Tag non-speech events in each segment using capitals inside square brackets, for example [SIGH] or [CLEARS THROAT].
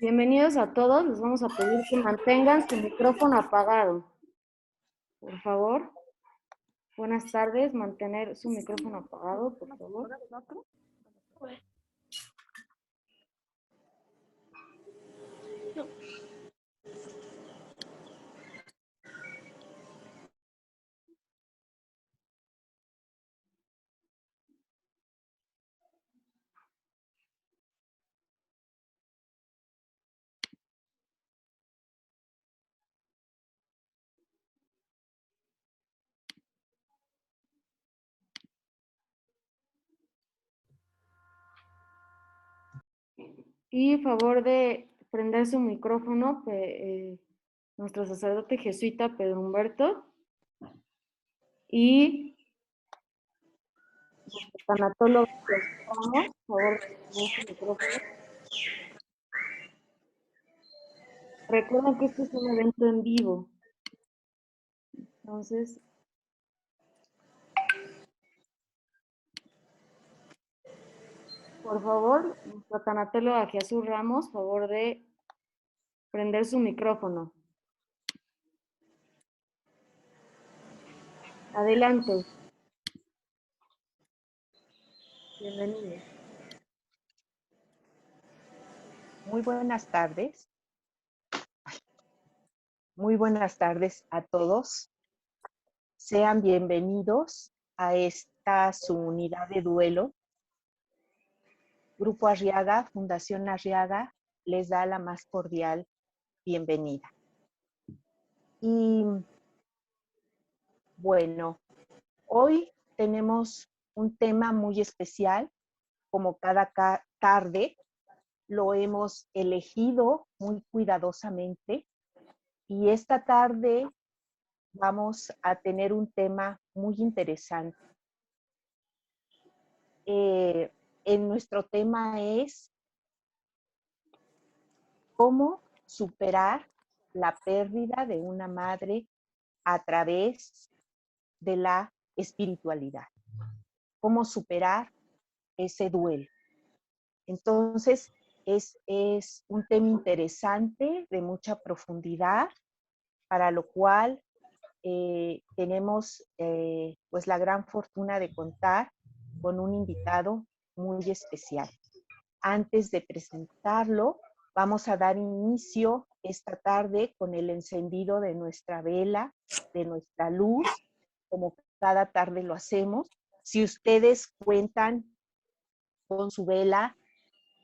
Bienvenidos a todos. Les vamos a pedir que mantengan su micrófono apagado. Por favor. Buenas tardes. Mantener su micrófono apagado, por favor. Y favor de prender su micrófono, eh, nuestro sacerdote jesuita Pedro Humberto. Y tanatólogo, por favor, su micrófono. Recuerden que este es un evento en vivo. Entonces, por favor, nuestro tanatólogo Jesús Ramos, favor de prender su micrófono. Adelante. Bienvenido. Muy buenas tardes. Muy buenas tardes a todos. Sean bienvenidos a esta su unidad de duelo. Grupo Arriaga, Fundación Arriaga, les da la más cordial bienvenida. Y bueno, hoy tenemos un tema muy especial, como cada ca- tarde, lo hemos elegido muy cuidadosamente y esta tarde vamos a tener un tema muy interesante. Eh, en nuestro tema es cómo superar la pérdida de una madre a través de la espiritualidad. Cómo superar ese duelo. Entonces, es, es un tema interesante, de mucha profundidad, para lo cual eh, tenemos eh, pues la gran fortuna de contar con un invitado muy especial. Antes de presentarlo, vamos a dar inicio esta tarde con el encendido de nuestra vela, de nuestra luz, como cada tarde lo hacemos. Si ustedes cuentan con su vela,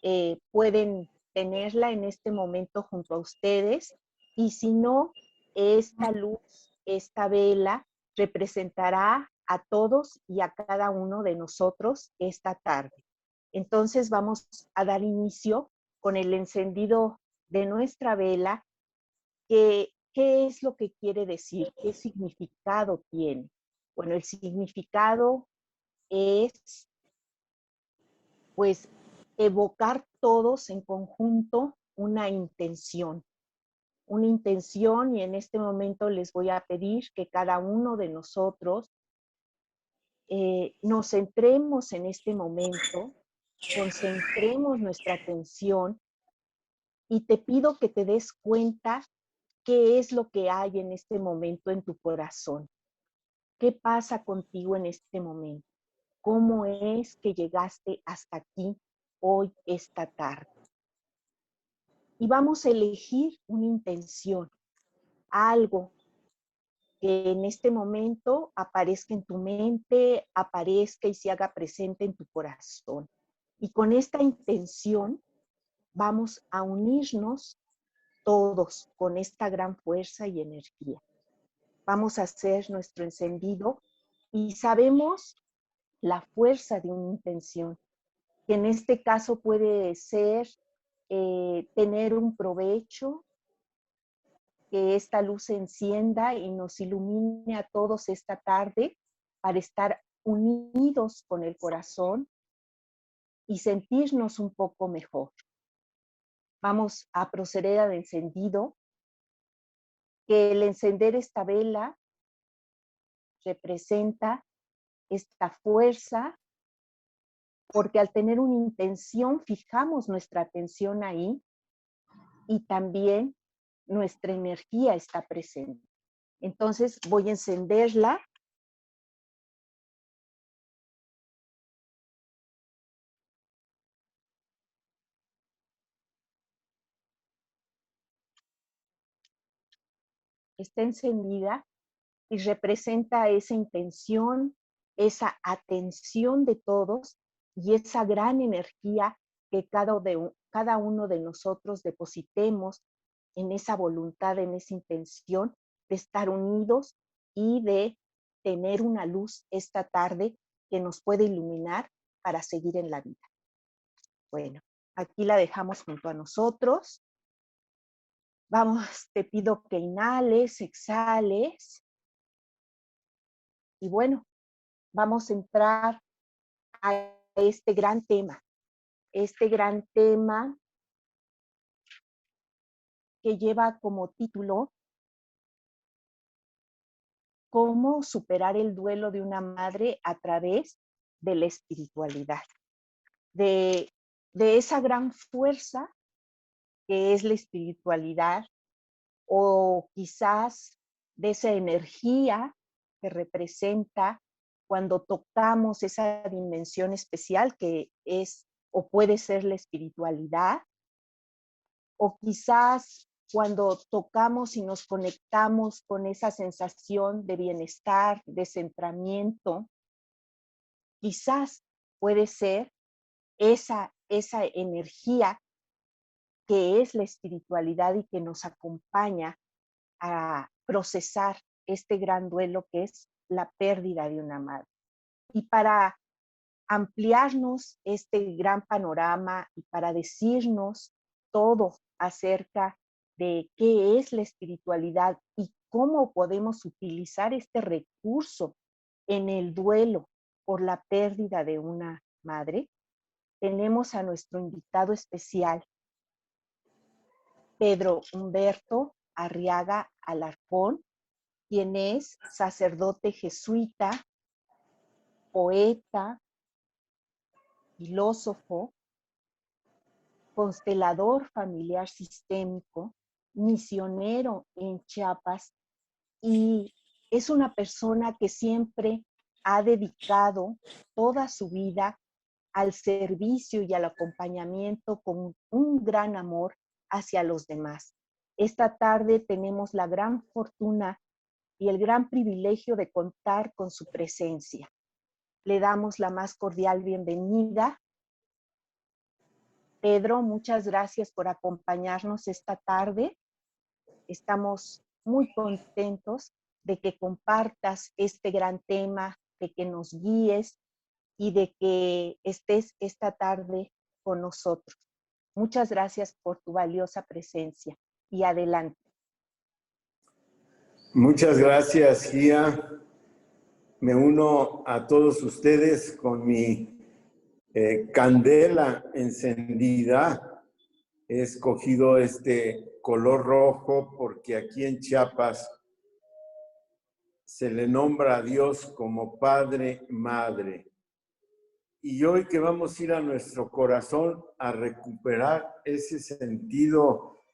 eh, pueden tenerla en este momento junto a ustedes y si no, esta luz, esta vela representará a todos y a cada uno de nosotros esta tarde. Entonces vamos a dar inicio con el encendido de nuestra vela. ¿Qué es lo que quiere decir? ¿Qué significado tiene? Bueno, el significado es pues evocar todos en conjunto una intención. Una intención y en este momento les voy a pedir que cada uno de nosotros eh, nos centremos en este momento, concentremos nuestra atención y te pido que te des cuenta qué es lo que hay en este momento en tu corazón. ¿Qué pasa contigo en este momento? ¿Cómo es que llegaste hasta aquí hoy, esta tarde? Y vamos a elegir una intención, algo que en este momento aparezca en tu mente, aparezca y se haga presente en tu corazón. Y con esta intención vamos a unirnos todos con esta gran fuerza y energía. Vamos a hacer nuestro encendido y sabemos la fuerza de una intención, que en este caso puede ser eh, tener un provecho, que esta luz se encienda y nos ilumine a todos esta tarde para estar unidos con el corazón y sentirnos un poco mejor. Vamos a proceder al encendido, que el encender esta vela representa esta fuerza, porque al tener una intención fijamos nuestra atención ahí y también nuestra energía está presente. Entonces voy a encenderla está encendida y representa esa intención, esa atención de todos y esa gran energía que cada, de, cada uno de nosotros depositemos en esa voluntad, en esa intención de estar unidos y de tener una luz esta tarde que nos puede iluminar para seguir en la vida. Bueno, aquí la dejamos junto a nosotros. Vamos, te pido que inhales, exhales. Y bueno, vamos a entrar a este gran tema. Este gran tema que lleva como título cómo superar el duelo de una madre a través de la espiritualidad, de, de esa gran fuerza que es la espiritualidad o quizás de esa energía que representa cuando tocamos esa dimensión especial que es o puede ser la espiritualidad, o quizás cuando tocamos y nos conectamos con esa sensación de bienestar, de centramiento, quizás puede ser esa, esa energía que es la espiritualidad y que nos acompaña a procesar este gran duelo que es la pérdida de una madre. Y para ampliarnos este gran panorama y para decirnos todo acerca de qué es la espiritualidad y cómo podemos utilizar este recurso en el duelo por la pérdida de una madre, tenemos a nuestro invitado especial, Pedro Humberto Arriaga Alarcón, quien es sacerdote jesuita, poeta, filósofo, constelador familiar sistémico, misionero en Chiapas y es una persona que siempre ha dedicado toda su vida al servicio y al acompañamiento con un gran amor hacia los demás. Esta tarde tenemos la gran fortuna y el gran privilegio de contar con su presencia. Le damos la más cordial bienvenida. Pedro, muchas gracias por acompañarnos esta tarde. Estamos muy contentos de que compartas este gran tema, de que nos guíes y de que estés esta tarde con nosotros. Muchas gracias por tu valiosa presencia y adelante. Muchas gracias, Gia. Me uno a todos ustedes con mi eh, candela encendida. He escogido este color rojo porque aquí en Chiapas se le nombra a Dios como Padre, Madre. Y hoy que vamos a ir a nuestro corazón a recuperar ese sentido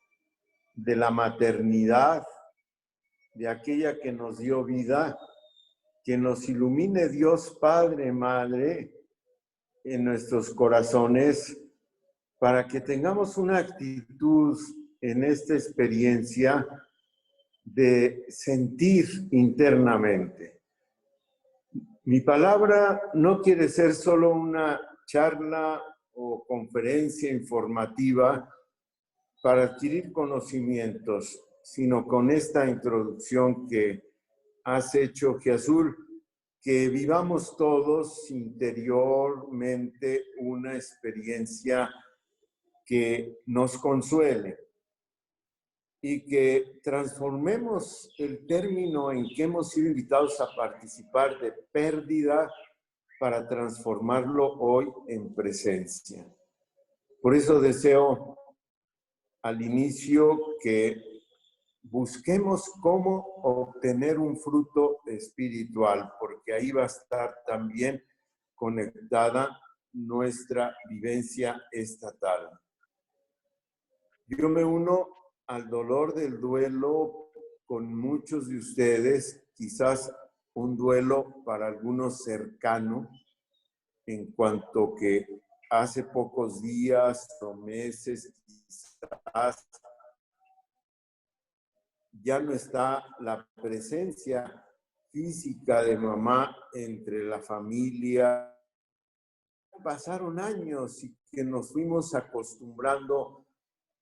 de la maternidad, de aquella que nos dio vida, que nos ilumine Dios Padre, Madre, en nuestros corazones, para que tengamos una actitud en esta experiencia de sentir internamente. Mi palabra no quiere ser solo una charla o conferencia informativa para adquirir conocimientos, sino con esta introducción que has hecho, Jesús, que vivamos todos interiormente una experiencia que nos consuele y que transformemos el término en que hemos sido invitados a participar de pérdida para transformarlo hoy en presencia. Por eso deseo al inicio que busquemos cómo obtener un fruto espiritual, porque ahí va a estar también conectada nuestra vivencia estatal. Yo me uno al dolor del duelo con muchos de ustedes, quizás un duelo para algunos cercano, en cuanto que hace pocos días o meses quizás ya no está la presencia física de mamá entre la familia. Pasaron años y que nos fuimos acostumbrando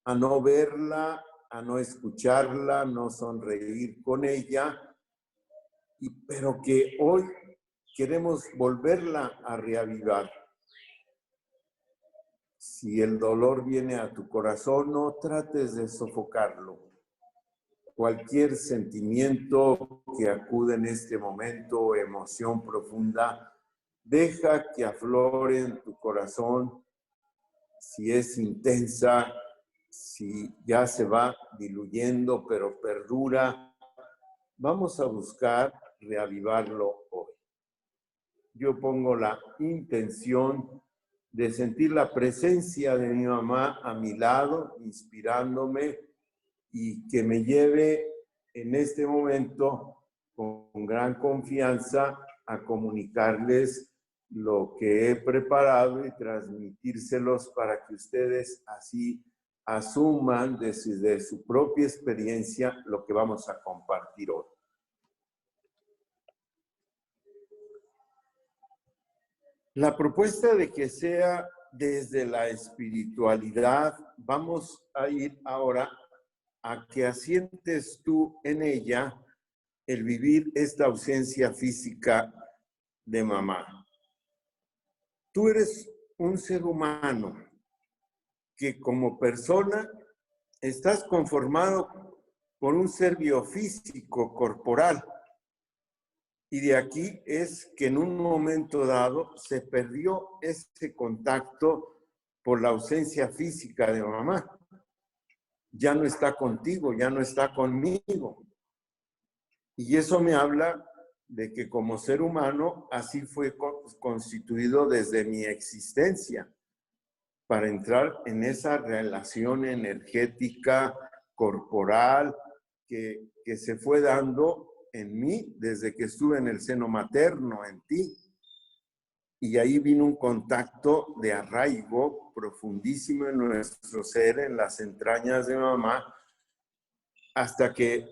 a no verla, a no escucharla, no sonreír con ella, y, pero que hoy queremos volverla a reavivar. Si el dolor viene a tu corazón, no trates de sofocarlo. Cualquier sentimiento que acude en este momento, emoción profunda, deja que aflore en tu corazón. Si es intensa, si ya se va diluyendo, pero perdura, vamos a buscar reavivarlo hoy. Yo pongo la intención de sentir la presencia de mi mamá a mi lado, inspirándome y que me lleve en este momento con gran confianza a comunicarles lo que he preparado y transmitírselos para que ustedes así asuman desde su propia experiencia lo que vamos a compartir hoy. La propuesta de que sea desde la espiritualidad, vamos a ir ahora a que asientes tú en ella el vivir esta ausencia física de mamá. Tú eres un ser humano que como persona estás conformado por un ser biofísico corporal y de aquí es que en un momento dado se perdió ese contacto por la ausencia física de mamá. Ya no está contigo, ya no está conmigo. Y eso me habla de que como ser humano así fue constituido desde mi existencia, para entrar en esa relación energética, corporal, que, que se fue dando en mí desde que estuve en el seno materno, en ti. Y ahí vino un contacto de arraigo profundísimo en nuestro ser, en las entrañas de mamá, hasta que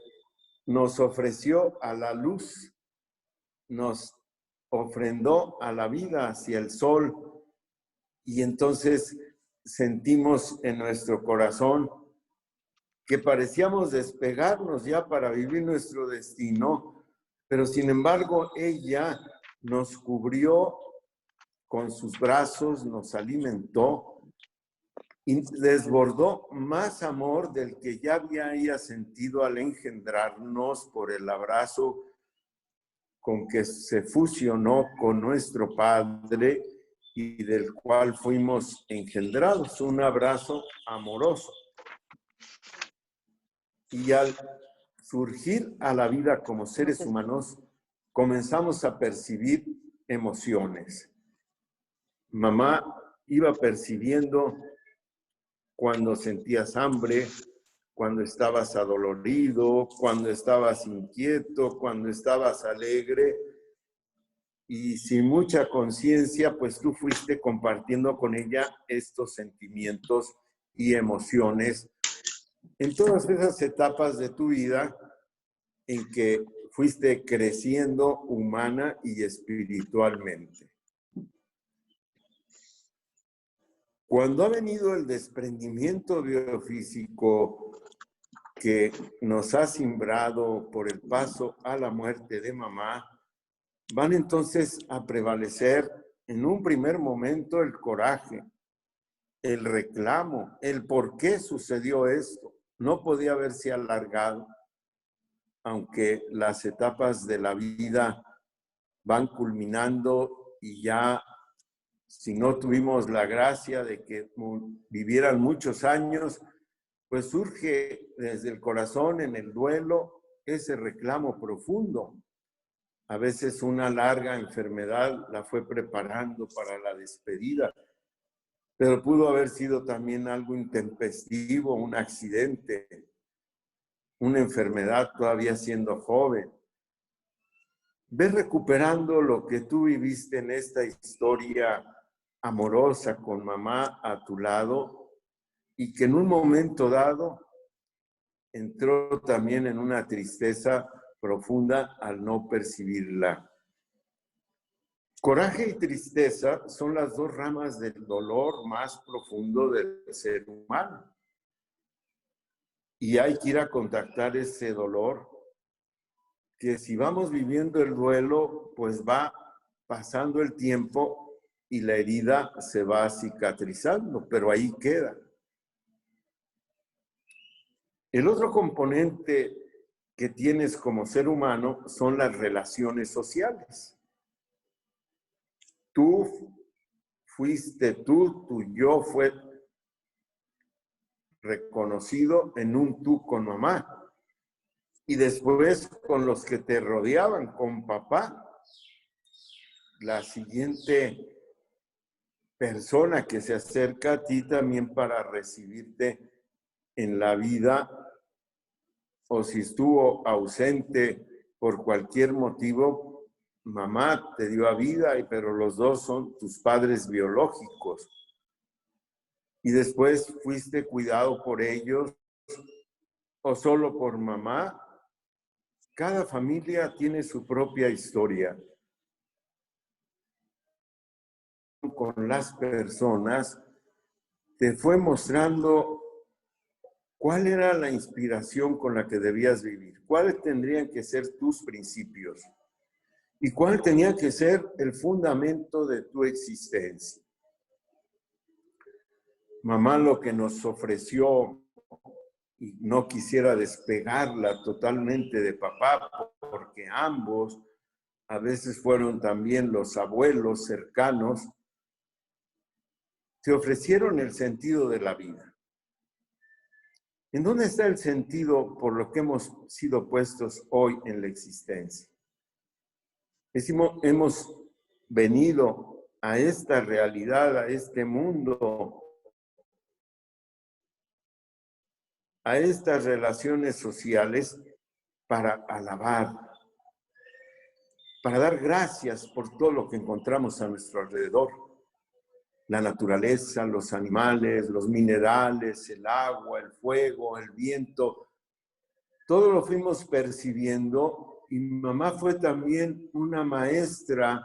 nos ofreció a la luz, nos ofrendó a la vida hacia el sol. Y entonces sentimos en nuestro corazón que parecíamos despegarnos ya para vivir nuestro destino, pero sin embargo ella nos cubrió con sus brazos, nos alimentó y desbordó más amor del que ya había sentido al engendrarnos por el abrazo con que se fusionó con nuestro Padre y del cual fuimos engendrados, un abrazo amoroso. Y al surgir a la vida como seres humanos, comenzamos a percibir emociones. Mamá iba percibiendo cuando sentías hambre, cuando estabas adolorido, cuando estabas inquieto, cuando estabas alegre. Y sin mucha conciencia, pues tú fuiste compartiendo con ella estos sentimientos y emociones en todas esas etapas de tu vida en que fuiste creciendo humana y espiritualmente. Cuando ha venido el desprendimiento biofísico que nos ha simbrado por el paso a la muerte de mamá, van entonces a prevalecer en un primer momento el coraje, el reclamo, el por qué sucedió esto. No podía haberse alargado, aunque las etapas de la vida van culminando y ya si no tuvimos la gracia de que vivieran muchos años, pues surge desde el corazón en el duelo ese reclamo profundo. A veces una larga enfermedad la fue preparando para la despedida, pero pudo haber sido también algo intempestivo, un accidente, una enfermedad todavía siendo joven. Ves recuperando lo que tú viviste en esta historia amorosa con mamá a tu lado y que en un momento dado entró también en una tristeza profunda al no percibirla. Coraje y tristeza son las dos ramas del dolor más profundo del ser humano. Y hay que ir a contactar ese dolor, que si vamos viviendo el duelo, pues va pasando el tiempo y la herida se va cicatrizando, pero ahí queda. El otro componente que tienes como ser humano son las relaciones sociales. Tú fuiste tú, tu yo fue reconocido en un tú con mamá. Y después con los que te rodeaban, con papá. La siguiente persona que se acerca a ti también para recibirte en la vida o si estuvo ausente por cualquier motivo, mamá te dio a vida, pero los dos son tus padres biológicos. Y después fuiste cuidado por ellos o solo por mamá. Cada familia tiene su propia historia. Con las personas te fue mostrando ¿Cuál era la inspiración con la que debías vivir? ¿Cuáles tendrían que ser tus principios? ¿Y cuál tenía que ser el fundamento de tu existencia? Mamá lo que nos ofreció y no quisiera despegarla totalmente de papá porque ambos a veces fueron también los abuelos cercanos, te ofrecieron el sentido de la vida ¿En dónde está el sentido por lo que hemos sido puestos hoy en la existencia? Decimos, hemos venido a esta realidad, a este mundo, a estas relaciones sociales para alabar, para dar gracias por todo lo que encontramos a nuestro alrededor la naturaleza, los animales, los minerales, el agua, el fuego, el viento, todo lo fuimos percibiendo y mi mamá fue también una maestra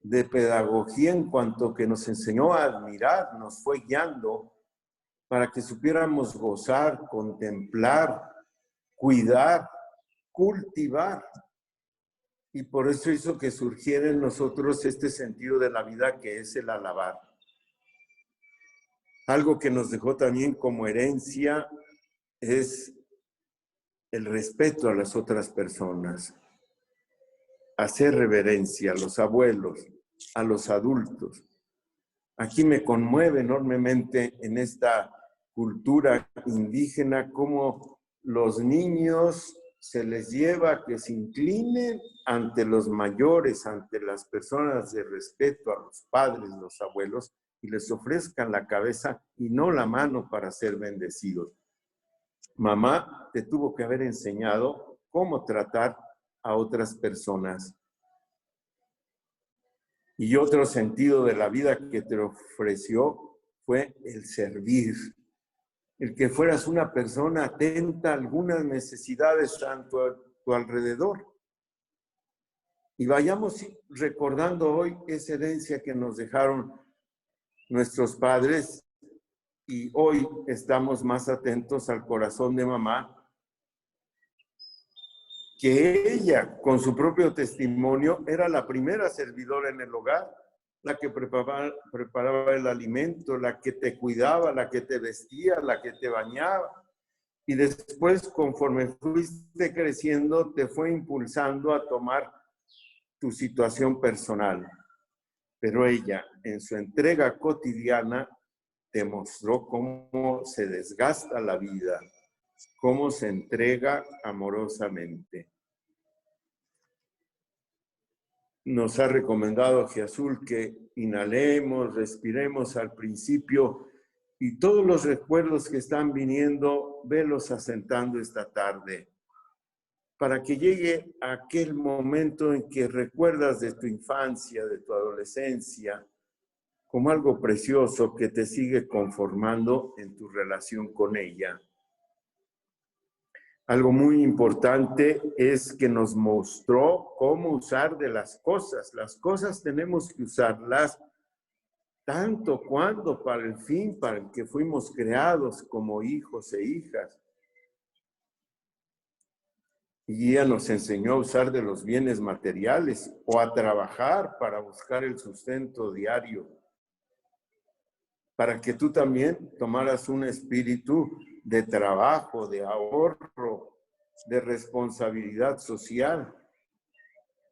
de pedagogía en cuanto que nos enseñó a admirar, nos fue guiando para que supiéramos gozar, contemplar, cuidar, cultivar. Y por eso hizo que surgiera en nosotros este sentido de la vida que es el alabar. Algo que nos dejó también como herencia es el respeto a las otras personas, hacer reverencia a los abuelos, a los adultos. Aquí me conmueve enormemente en esta cultura indígena cómo los niños se les lleva a que se inclinen ante los mayores, ante las personas de respeto, a los padres, los abuelos, y les ofrezcan la cabeza y no la mano para ser bendecidos. Mamá te tuvo que haber enseñado cómo tratar a otras personas. Y otro sentido de la vida que te ofreció fue el servir, el que fueras una persona atenta a algunas necesidades a tu, alrededor. Y vayamos recordando hoy esa herencia que nos dejaron nuestros padres y hoy estamos más atentos al corazón de mamá que ella, con su propio testimonio, era la primera servidora en el hogar la que preparaba, preparaba el alimento, la que te cuidaba, la que te vestía, la que te bañaba. Y después, conforme fuiste creciendo, te fue impulsando a tomar tu situación personal. pero ella en su entrega cotidiana demostró cómo se desgasta la vida, cómo se entrega amorosamente. Nos ha recomendado Azul que inhalemos, respiremos al principio y todos los recuerdos que están viniendo, velos asentando esta tarde para que llegue aquel momento en que recuerdas de tu infancia, de tu adolescencia, como algo precioso que te sigue conformando en tu relación con ella. Algo muy importante es que nos mostró cómo usar de las cosas. Las cosas tenemos que usarlas tanto cuando para el fin para el que fuimos creados como hijos e hijas y ella nos enseñó a usar de los bienes materiales o a trabajar para buscar el sustento diario, para que tú también tomaras un espíritu de trabajo, de ahorro, de responsabilidad social.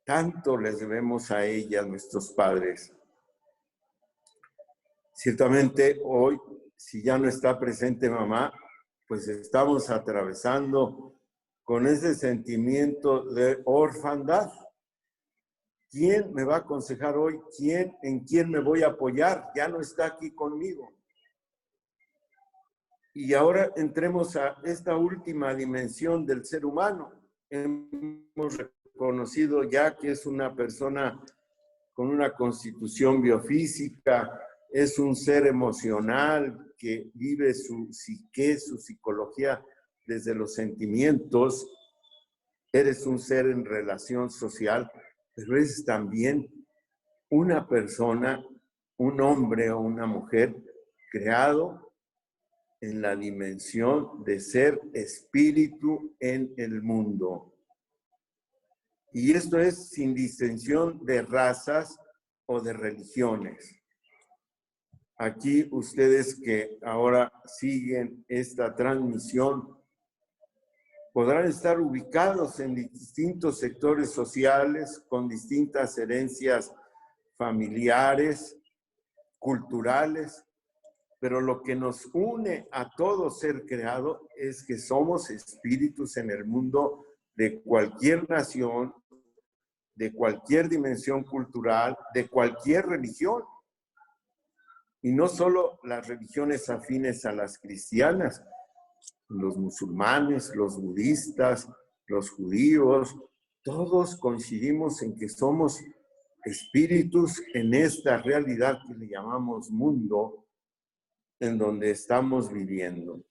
Tanto les debemos a ella, nuestros padres. Ciertamente hoy, si ya no está presente mamá, pues estamos atravesando con ese sentimiento de orfandad. ¿Quién me va a aconsejar hoy? ¿Quién, en quién me voy a apoyar? Ya no está aquí conmigo. Y ahora entremos a esta última dimensión del ser humano. Hemos reconocido ya que es una persona con una constitución biofísica, es un ser emocional que vive su psique, su psicología desde los sentimientos, eres un ser en relación social, pero eres también una persona, un hombre o una mujer creado en la dimensión de ser espíritu en el mundo. Y esto es sin distinción de razas o de religiones. Aquí ustedes que ahora siguen esta transmisión podrán estar ubicados en distintos sectores sociales, con distintas herencias familiares, culturales, pero lo que nos une a todo ser creado es que somos espíritus en el mundo de cualquier nación, de cualquier dimensión cultural, de cualquier religión. Y no solo las religiones afines a las cristianas, los musulmanes, los budistas, los judíos, todos coincidimos en que somos espíritus en esta realidad que le llamamos mundo, en donde estamos viviendo.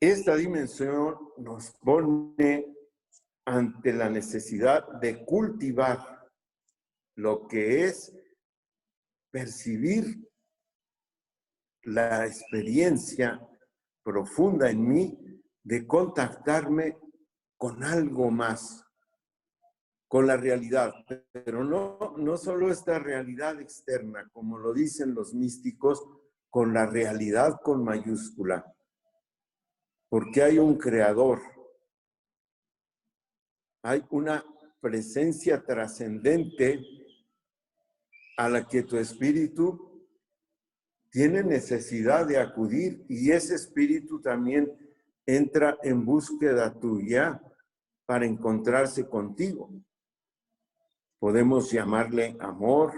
Esta dimensión nos pone ante la necesidad de cultivar lo que es percibir la experiencia profunda en mí de contactarme con algo más, con la realidad, pero no, no solo esta realidad externa, como lo dicen los místicos, con la realidad con mayúscula, porque hay un creador, hay una presencia trascendente a la que tu espíritu tiene necesidad de acudir y ese espíritu también entra en búsqueda tuya para encontrarse contigo. Podemos llamarle amor,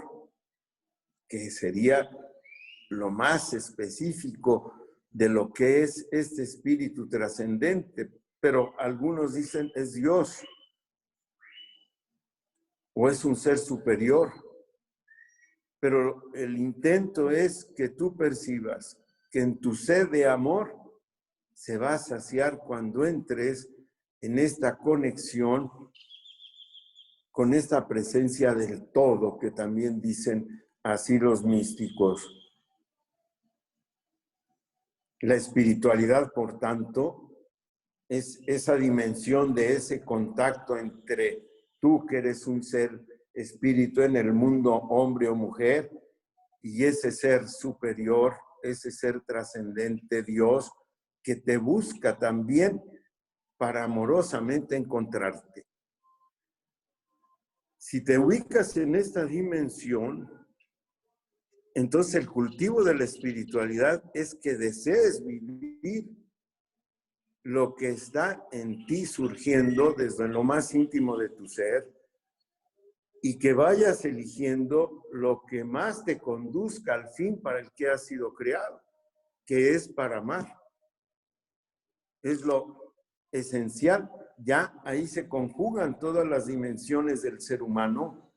que sería lo más específico de lo que es este espíritu trascendente, pero algunos dicen es Dios o es un ser superior. Pero el intento es que tú percibas que en tu sed de amor se va a saciar cuando entres en esta conexión con esta presencia del todo que también dicen así los místicos. La espiritualidad, por tanto, es esa dimensión de ese contacto entre tú que eres un ser espíritu en el mundo, hombre o mujer, y ese ser superior, ese ser trascendente, Dios, que te busca también para amorosamente encontrarte. Si te ubicas en esta dimensión, entonces el cultivo de la espiritualidad es que desees vivir lo que está en ti surgiendo desde lo más íntimo de tu ser y que vayas eligiendo lo que más te conduzca al fin para el que has sido creado, que es para amar. Es lo esencial. Ya ahí se conjugan todas las dimensiones del ser humano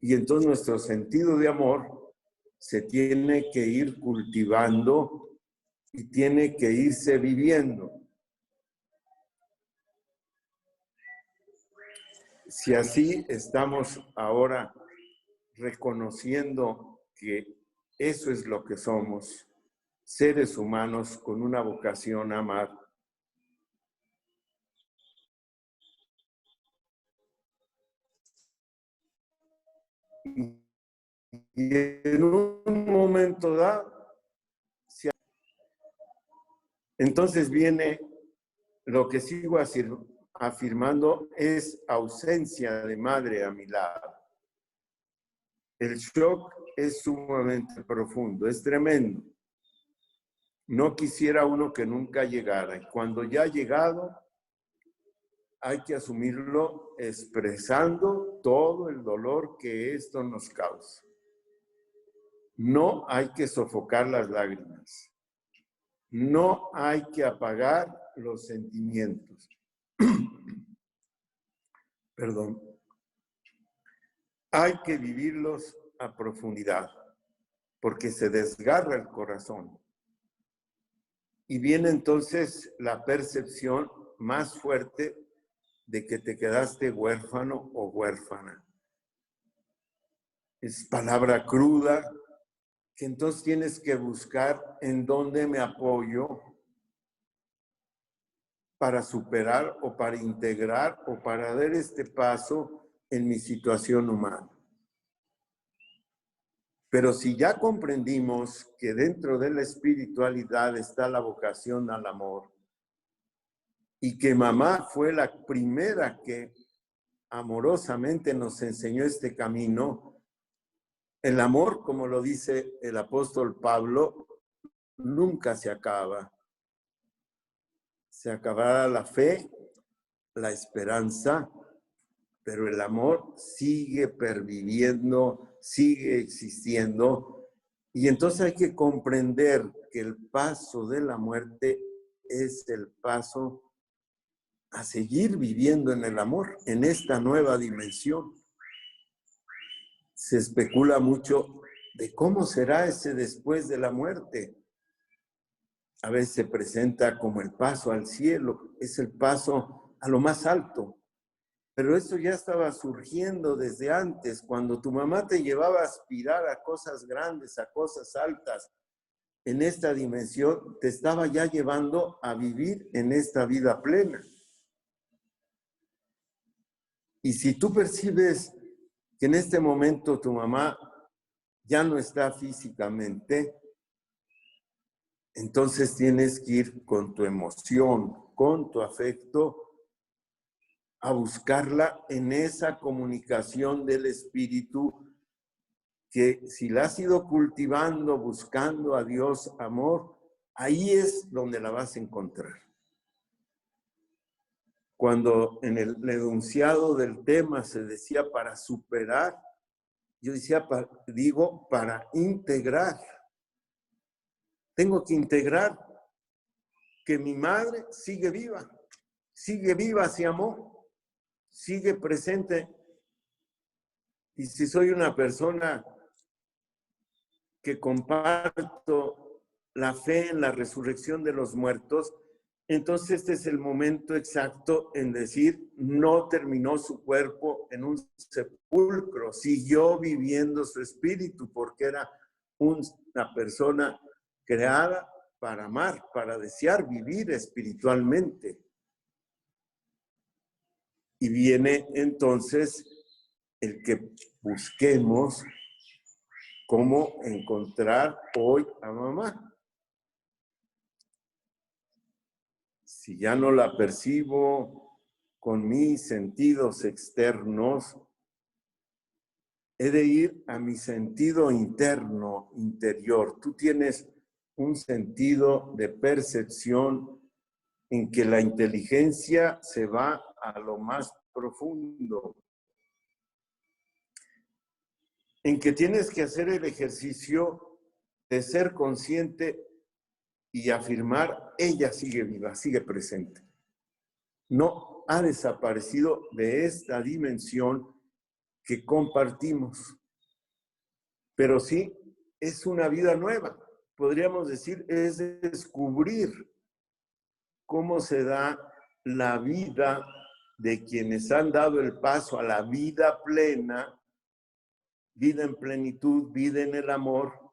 y entonces nuestro sentido de amor se tiene que ir cultivando y tiene que irse viviendo. si así estamos ahora reconociendo que eso es lo que somos, seres humanos con una vocación a amar, y en un momento dado, entonces viene lo que sigo afirmando es ausencia de madre a mi lado. El shock es sumamente profundo, es tremendo. No quisiera uno que nunca llegara. Y cuando ya ha llegado, hay que asumirlo expresando todo el dolor que esto nos causa. No hay que sofocar las lágrimas. No hay que apagar los sentimientos. [CLEARS THROAT] Perdón. Hay que vivirlos a profundidad, porque se desgarra el corazón. Y viene entonces la percepción más fuerte de que te quedaste huérfano o huérfana. Es palabra cruda, entonces tienes que buscar en dónde me apoyo para superar o para integrar o para dar este paso en mi situación humana. Pero si ya comprendimos que dentro de la espiritualidad está la vocación al amor y que mamá fue la primera que amorosamente nos enseñó este camino, el amor, como lo dice el apóstol Pablo, nunca se acaba se acabará la fe, la esperanza, pero el amor sigue perviviendo, sigue existiendo. Y entonces hay que comprender que el paso de la muerte es el paso a seguir viviendo en el amor, en esta nueva dimensión. Se especula mucho de cómo será ese después de la muerte a veces se presenta como el paso al cielo, es el paso a lo más alto. Pero eso ya estaba surgiendo desde antes, cuando tu mamá te llevaba a aspirar a cosas grandes, a cosas altas. En esta dimensión te estaba ya llevando a vivir en esta vida plena. Y si tú percibes que en este momento tu mamá ya no está físicamente, entonces tienes que ir con tu emoción, con tu afecto, a buscarla en esa comunicación del espíritu que si la has ido cultivando, buscando a Dios amor, ahí es donde la vas a encontrar. Cuando en el enunciado del tema se decía para superar, yo decía, digo, para integrar tengo que integrar que mi madre sigue viva, sigue viva, se amó, sigue presente. Y si soy una persona que comparto la fe en la resurrección de los muertos, entonces este es el momento exacto en decir, no terminó su cuerpo en un sepulcro, siguió viviendo su espíritu porque era una persona creada para amar, para desear vivir espiritualmente. Y viene entonces el que busquemos cómo encontrar hoy a mamá. Si ya no la percibo con mis sentidos externos, he de ir a mi sentido interno, interior. Tú tienes un sentido de percepción en que la inteligencia se va a lo más profundo, en que tienes que hacer el ejercicio de ser consciente y afirmar, ella sigue viva, sigue presente. No ha desaparecido de esta dimensión que compartimos, pero sí es una vida nueva podríamos decir, es descubrir cómo se da la vida de quienes han dado el paso a la vida plena, vida en plenitud, vida en el amor.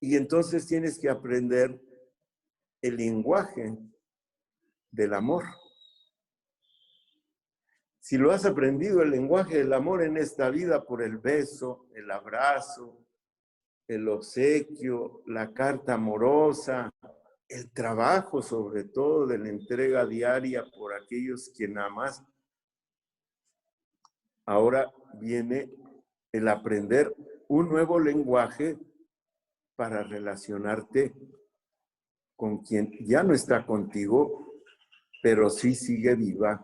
Y entonces tienes que aprender el lenguaje del amor. Si lo has aprendido el lenguaje del amor en esta vida por el beso, el abrazo, el obsequio, la carta amorosa, el trabajo sobre todo de la entrega diaria por aquellos que nada más. Ahora viene el aprender un nuevo lenguaje para relacionarte con quien ya no está contigo, pero sí sigue viva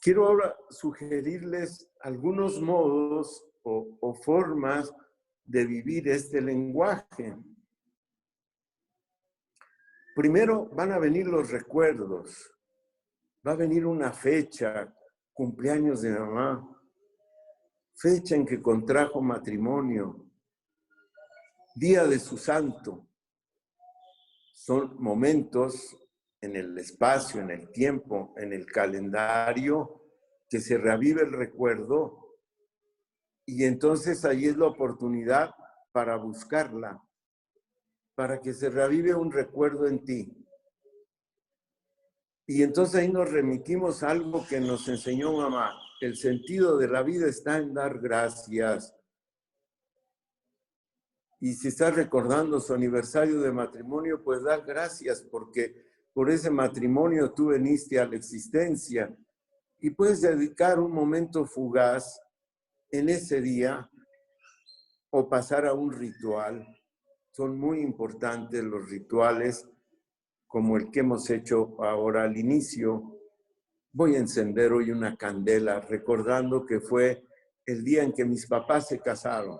Quiero ahora sugerirles algunos modos o, formas de vivir este lenguaje. Primero van a venir los recuerdos. Va a venir una fecha, cumpleaños de mamá, fecha en que contrajo matrimonio, día de su santo. Son momentos en el espacio, en el tiempo, en el calendario, que se reavive el recuerdo y entonces ahí es la oportunidad para buscarla, para que se reavive un recuerdo en ti. Y entonces ahí nos remitimos a algo que nos enseñó mamá. El sentido de la vida está en dar gracias. Y si estás recordando su aniversario de matrimonio, pues dar gracias porque por ese matrimonio tú veniste a la existencia y puedes dedicar un momento fugaz en ese día o pasar a un ritual. Son muy importantes los rituales como el que hemos hecho ahora al inicio. Voy a encender hoy una candela recordando que fue el día en que mis papás se casaron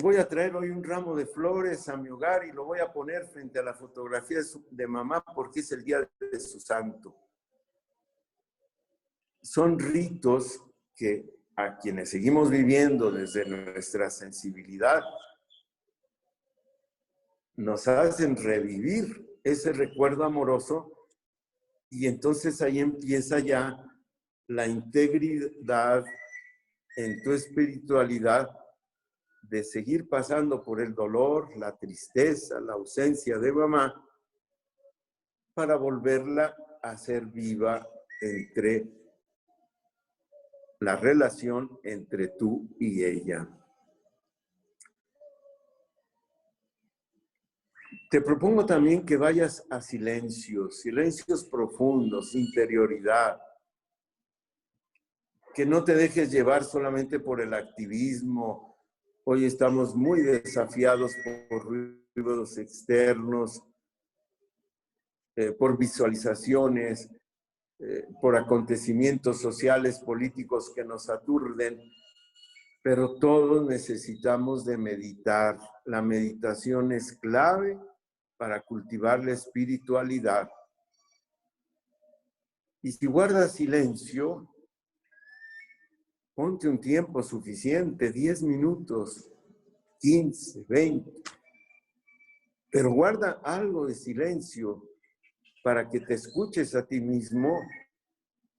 voy a traer hoy un ramo de flores a mi hogar y lo voy a poner frente a la fotografía de, mamá porque es el día de su santo. Son ritos que a quienes seguimos viviendo desde nuestra sensibilidad nos hacen revivir ese recuerdo amoroso y entonces ahí empieza ya la integridad en tu espiritualidad de seguir pasando por el dolor, la tristeza, la ausencia de mamá, para volverla a ser viva entre la relación entre tú y ella. Te propongo también que vayas a silencios, silencios profundos, interioridad, que no te dejes llevar solamente por el activismo, Hoy estamos muy desafiados por ruidos externos, eh, por visualizaciones, eh, por acontecimientos sociales, políticos que nos aturden, pero todos necesitamos de meditar. La meditación es clave para cultivar la espiritualidad. Y si guardas silencio, Ponte un tiempo suficiente, 10 minutos, 15, 20. Pero guarda algo de silencio para que te escuches a ti mismo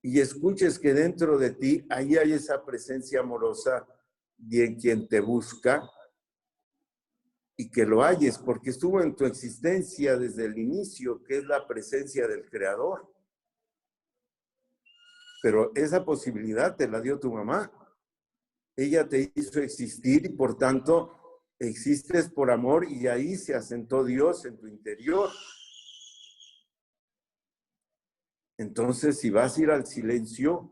y escuches que dentro de ti ahí hay esa presencia amorosa de quien te busca y que lo hayes, porque estuvo en tu existencia desde el inicio, que es la presencia del Creador. Pero esa posibilidad te la dio tu mamá. Ella te hizo existir y por tanto existes por amor y ahí se asentó Dios en tu interior. Entonces, si vas a ir al silencio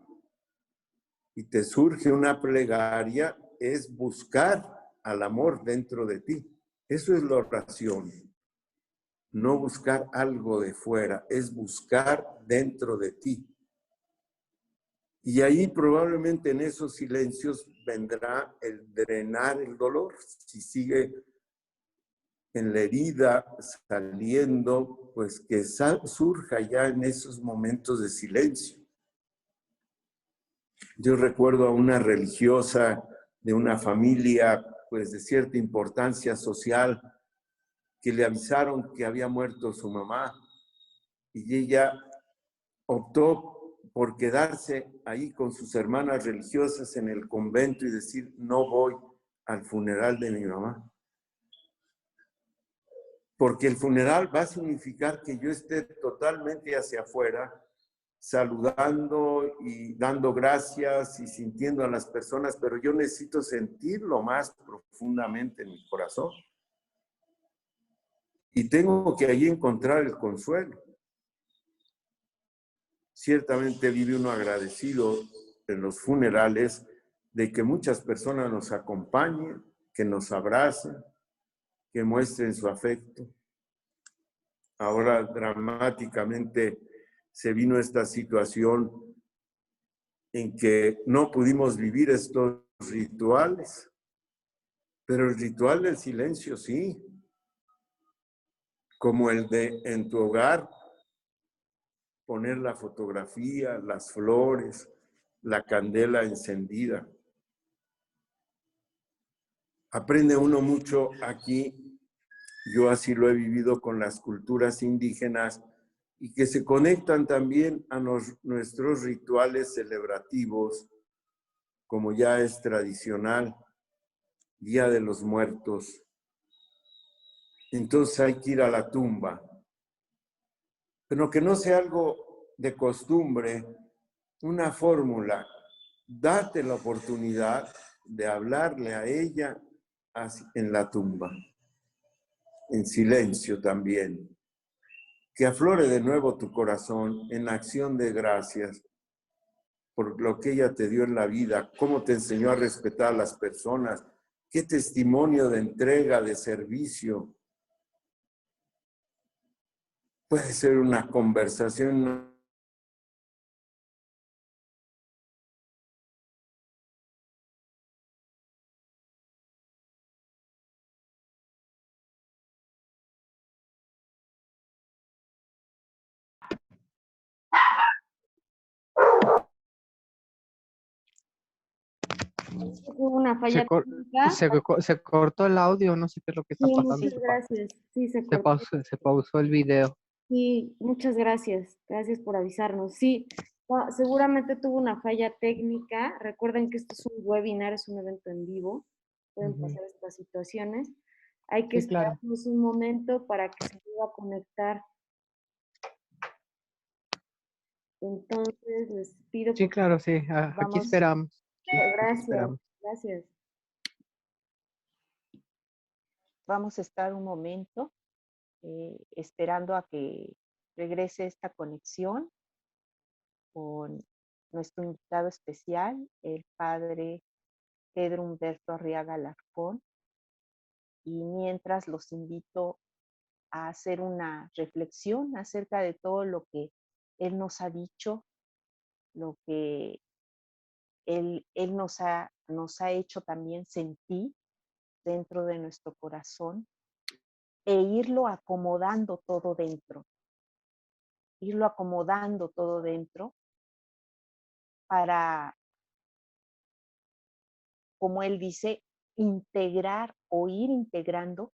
y te surge una plegaria, es buscar al amor dentro de ti. Eso es la oración. No buscar algo de fuera, es buscar dentro de ti. Y ahí probablemente en esos silencios vendrá el drenar el dolor. Si sigue en la herida saliendo, pues que surja ya en esos momentos de silencio. Yo recuerdo a una religiosa de una familia pues de cierta importancia social que le avisaron que había muerto su mamá y ella optó por quedarse ahí con sus hermanas religiosas en el convento y decir, no voy al funeral de mi mamá. Porque el funeral va a significar que yo esté totalmente hacia afuera, saludando y dando gracias y sintiendo a las personas, pero yo necesito sentirlo más profundamente en mi corazón. Y tengo que ahí encontrar el consuelo ciertamente vive uno agradecido en los funerales de que muchas personas nos acompañen, que nos abracen, que muestren su afecto. Ahora dramáticamente se vino esta situación en que no pudimos vivir estos rituales, pero el ritual del silencio sí, como el de en tu hogar poner la fotografía, las flores, la candela encendida. Aprende uno mucho aquí, yo así lo he vivido con las culturas indígenas y que se conectan también a nuestros rituales celebrativos, como ya es tradicional, Día de los Muertos. Entonces hay que ir a la tumba pero que no sea algo de costumbre, una fórmula. Date la oportunidad de hablarle a ella en la tumba, en silencio también. Que aflore de nuevo tu corazón en acción de gracias por lo que ella te dio en la vida, cómo te enseñó a respetar a las personas, qué testimonio de entrega, de servicio, puede ser una conversación una falla se, se, cortó el audio, no sé qué es lo que está pasando. Muchas gracias. Sí, se, se, pausó, se pausó el video. Sí, muchas gracias. Gracias por avisarnos. Sí, seguramente tuvo una falla técnica. Recuerden que esto es un webinar, es un evento en vivo. Pueden pasar estas situaciones. Hay que esperarnos un momento para que se pueda conectar. Entonces, les pido... Sí, claro, sí. Ah, aquí esperamos. gracias. Gracias. Vamos a estar un momento eh, esperando a que regrese esta conexión con nuestro invitado especial, el padre Pedro Humberto Arriaga Larcón. Y mientras los invito a hacer una reflexión acerca de todo lo que él nos ha dicho, lo que él, él nos, ha, nos ha hecho también sentir dentro de nuestro corazón e irlo acomodando todo dentro. Irlo acomodando todo dentro para, como él dice, integrar o ir integrando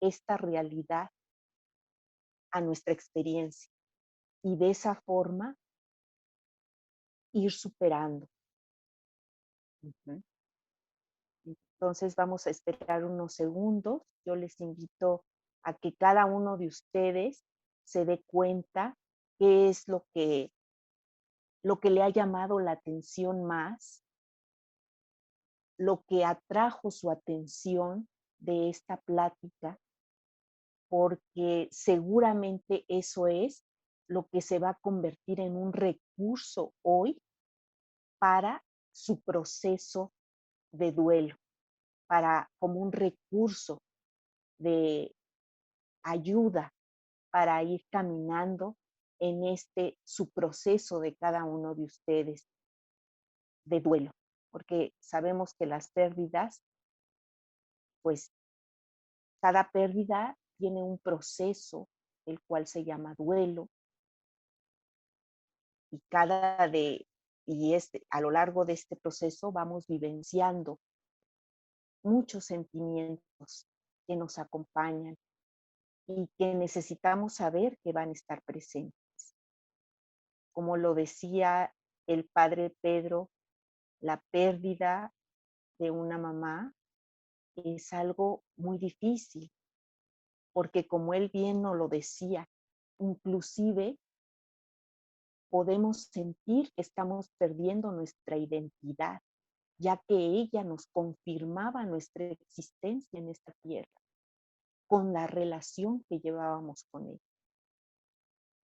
esta realidad a nuestra experiencia y de esa forma ir superando. Entonces vamos a esperar unos segundos. Yo les invito a que cada uno de ustedes se dé cuenta qué es lo que, lo que le ha llamado la atención más, lo que atrajo su atención de esta plática, porque seguramente eso es lo que se va a convertir en un recurso hoy para su proceso de duelo, para como un recurso de ayuda para ir caminando en este su proceso de cada uno de ustedes de duelo, porque sabemos que las pérdidas, pues cada pérdida tiene un proceso, el cual se llama duelo, y cada de y este a lo largo de este proceso vamos vivenciando muchos sentimientos que nos acompañan y que necesitamos saber que van a estar presentes. Como lo decía el padre Pedro, la pérdida de una mamá es algo muy difícil, porque como él bien nos lo decía, inclusive podemos sentir que estamos perdiendo nuestra identidad, ya que ella nos confirmaba nuestra existencia en esta tierra con la relación que llevábamos con ella.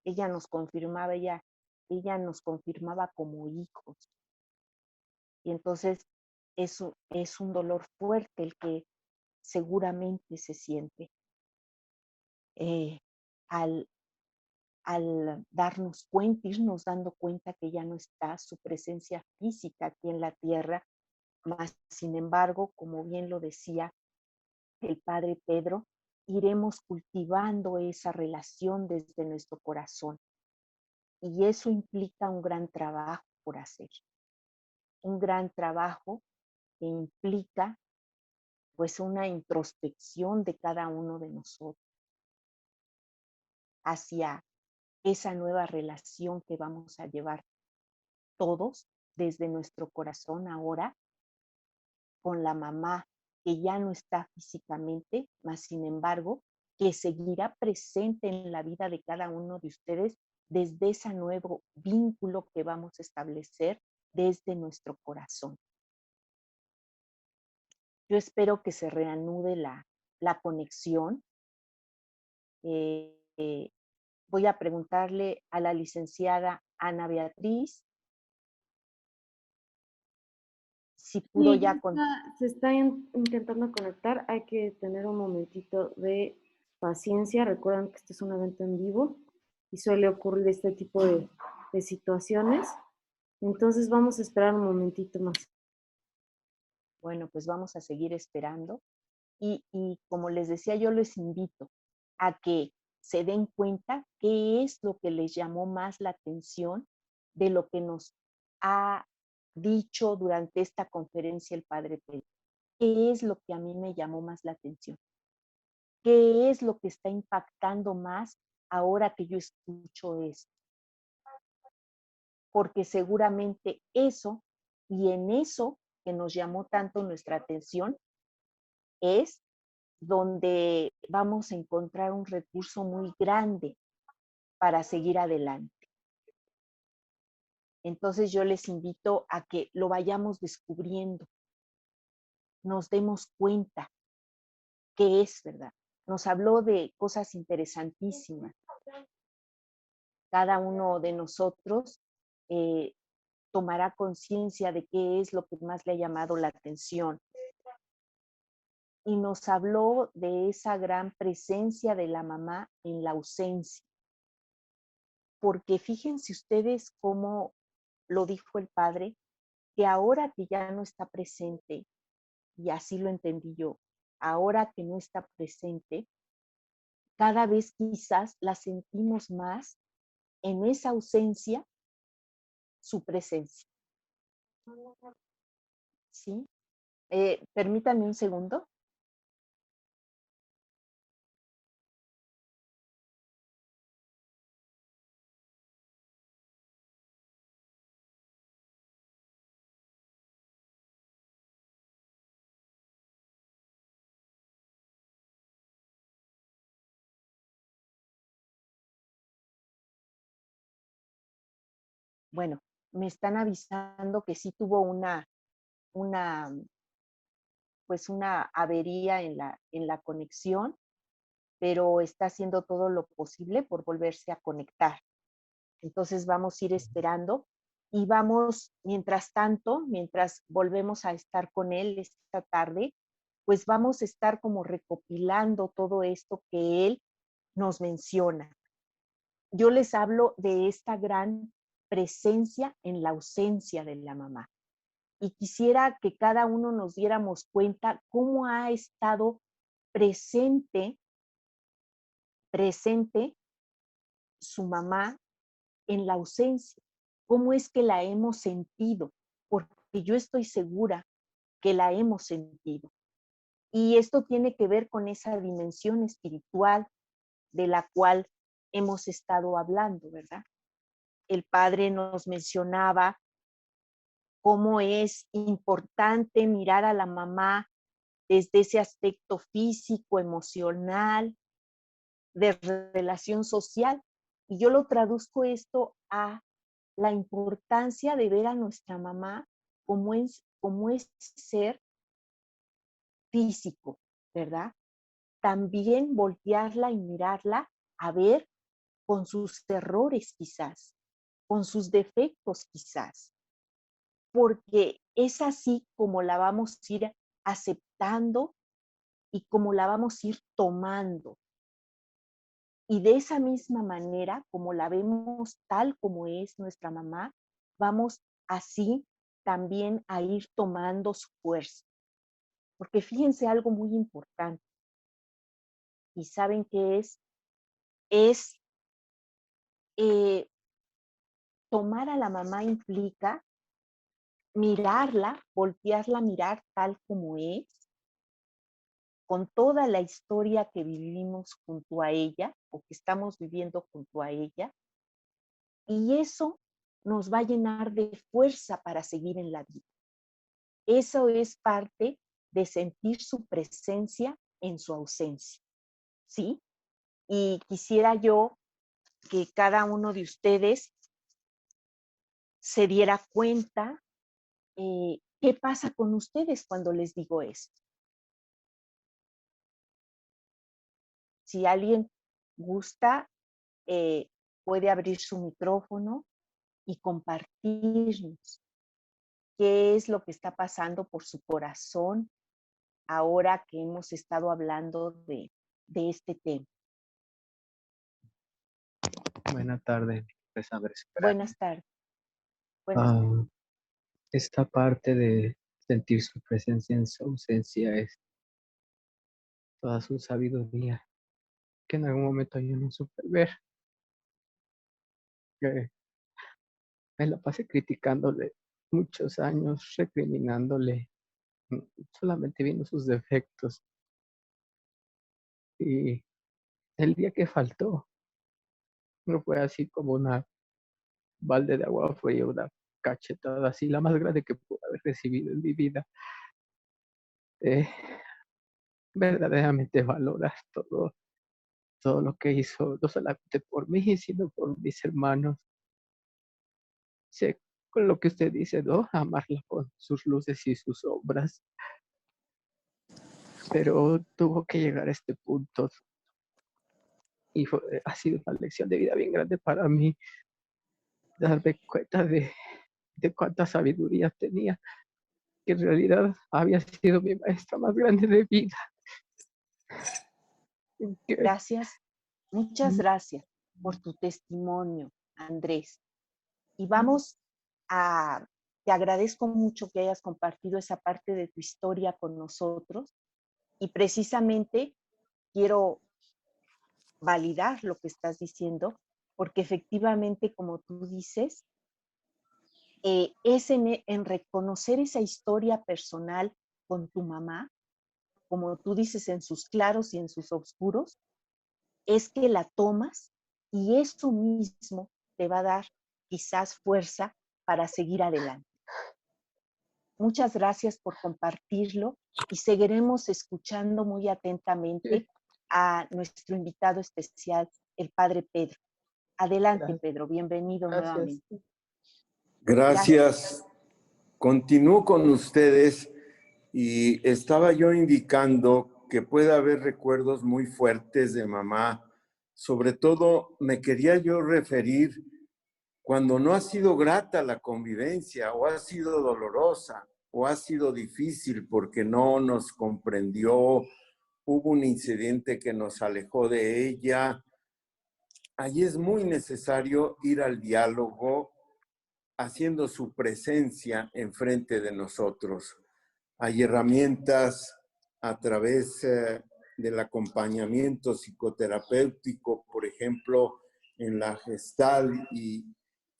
Ella nos confirmaba, ella, ella nos confirmaba como hijos. Y entonces eso es un dolor fuerte el que seguramente se siente eh, al, al darnos cuenta, irnos dando cuenta que ya no está su presencia física aquí en la tierra, más sin embargo, como bien lo decía el padre Pedro, iremos cultivando esa relación desde nuestro corazón. Y eso implica un gran trabajo por hacer. Un gran trabajo que implica pues una introspección de cada uno de nosotros hacia esa nueva relación que vamos a llevar todos desde nuestro corazón ahora con la mamá que ya no está físicamente, mas sin embargo, que seguirá presente en la vida de cada uno de ustedes desde ese nuevo vínculo que vamos a establecer desde nuestro corazón. Yo espero que se reanude la, la conexión. Eh, eh, voy a preguntarle a la licenciada Ana Beatriz si pudo ya con... Se está intentando conectar, hay que tener un momentito de paciencia. Recuerden que este es un evento en vivo y suele ocurrir este tipo de, de situaciones. Entonces vamos a esperar un momentito más. Bueno, pues vamos a seguir esperando. Y, y, como les decía, yo les invito a que se den cuenta qué es lo que les llamó más la atención de lo que nos ha dicho durante esta conferencia el padre Pedro? ¿Qué es lo que a mí me llamó más la atención? ¿Qué es lo que está impactando más ahora que yo escucho esto? Porque seguramente eso y en eso que nos llamó tanto nuestra atención es donde vamos a encontrar un recurso muy grande para seguir adelante. Entonces yo les invito a que lo vayamos descubriendo, nos demos cuenta que es verdad. Nos habló de cosas interesantísimas. Cada uno de nosotros eh, tomará conciencia de qué es lo que más le ha llamado la atención. Y nos habló de esa gran presencia de la mamá en la ausencia. Porque fíjense ustedes cómo lo dijo el Padre, que ahora que ya no está presente, y así lo entendí yo, ahora que no está presente, cada vez quizás la sentimos más en esa ausencia, su presencia. ¿Sí? Eh, permítanme un segundo. Bueno, me están avisando que sí tuvo una, una, pues una avería en la, en la conexión, pero está haciendo todo lo posible por volverse a conectar. Entonces vamos a ir esperando y vamos, mientras tanto, mientras volvemos a estar con él esta tarde, pues vamos a estar como recopilando todo esto que él nos menciona. Yo les hablo de esta gran presencia en la ausencia de la mamá. Y quisiera que cada uno nos diéramos cuenta cómo ha estado presente, presente su mamá en la ausencia, cómo es que la hemos sentido, porque yo estoy segura que la hemos sentido. Y esto tiene que ver con esa dimensión espiritual de la cual hemos estado hablando, ¿verdad? El padre nos mencionaba cómo es importante mirar a la mamá desde ese aspecto físico, emocional, de relación social. Y yo lo traduzco esto a la importancia de ver a nuestra mamá como es, es ser físico, ¿verdad? También voltearla y mirarla a ver con sus errores quizás, con sus defectos quizás, porque es así como la vamos a ir aceptando y como la vamos a ir tomando. Y de esa misma manera, como la vemos tal como es nuestra mamá, vamos así también a ir tomando su fuerza. Porque fíjense algo muy importante. Y saben qué es, es eh, tomar a la mamá implica mirarla, voltearla a mirar tal como es, con toda la historia que vivimos junto a ella o que estamos viviendo junto a ella. Y eso nos va a llenar de fuerza para seguir en la vida. Eso es parte de sentir su presencia en su ausencia. ¿Sí? Y quisiera yo que cada uno de ustedes se diera cuenta eh, qué pasa con ustedes cuando les digo esto. Si alguien gusta, eh, puede abrir su micrófono y compartirnos qué es lo que está pasando por su corazón ahora que hemos estado hablando de, este tema. Buenas tardes, Buenas tardes. Ah, esta parte de sentir su presencia en su ausencia es toda su sabiduría que en algún momento yo no supe ver. Que me la pasé criticándole muchos años, recriminándole solamente viendo sus defectos. Y el día que faltó, no fue así como una balde de agua fría, una cachetada así, la más grande que pude haber recibido en mi vida. Eh, verdaderamente valoras todo, todo lo que hizo, no solamente por mí, sino por mis hermanos. Sé con lo que usted dice, ¿no? Amarla con sus luces y sus sombras. Pero tuvo que llegar a este punto. Y ha sido una lección de vida bien grande para mí. Darme cuenta de, de cuánta sabiduría tenía, que en realidad había sido mi maestra más grande de vida. Gracias, muchas gracias por tu testimonio, Andrés. Y vamos te agradezco mucho que hayas compartido esa parte de tu historia con nosotros y precisamente quiero validar lo que estás diciendo porque efectivamente, como tú dices, eh, es en, en reconocer esa historia personal con tu mamá, como tú dices, en sus claros y en sus oscuros, es que la tomas y eso mismo te va a dar quizás fuerza para seguir adelante. Muchas gracias por compartirlo y seguiremos escuchando muy atentamente a nuestro invitado especial, el Padre Pedro. Adelante, Pedro, bienvenido nuevamente. Gracias. Continúo con ustedes y estaba yo indicando que puede haber recuerdos muy fuertes de mamá. Sobre todo, me quería yo referir cuando no ha sido grata la convivencia o ha sido dolorosa o ha sido difícil porque no nos comprendió, hubo un incidente que nos alejó de ella, allí es muy necesario ir al diálogo haciendo su presencia enfrente de nosotros. Hay herramientas a través eh, del acompañamiento psicoterapéutico, por ejemplo, en la gestal y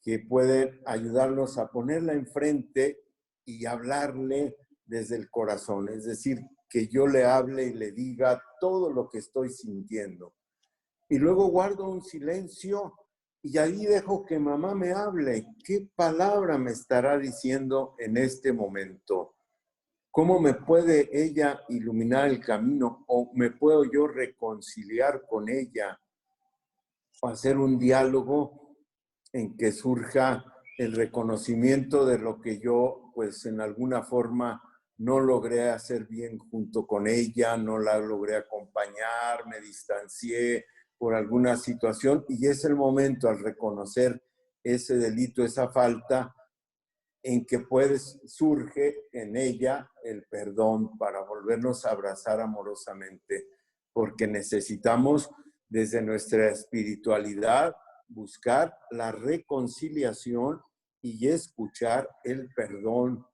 que pueden ayudarnos a ponerla enfrente y hablarle desde el corazón, es decir, que yo le hable y le diga todo lo que estoy sintiendo. Y luego guardo un silencio y ahí dejo que mamá me hable. ¿Qué palabra me estará diciendo en este momento? ¿Cómo me puede ella iluminar el camino o me puedo yo reconciliar con ella o hacer un diálogo en que surja el reconocimiento de lo que yo, pues en alguna forma, no logré hacer bien junto con ella, no la logré acompañar, me distancié por alguna situación y es el momento al reconocer ese delito, esa falta, en que puedes, surge en ella el perdón para volvernos a abrazar amorosamente, porque necesitamos desde nuestra espiritualidad buscar la reconciliación y escuchar el perdón.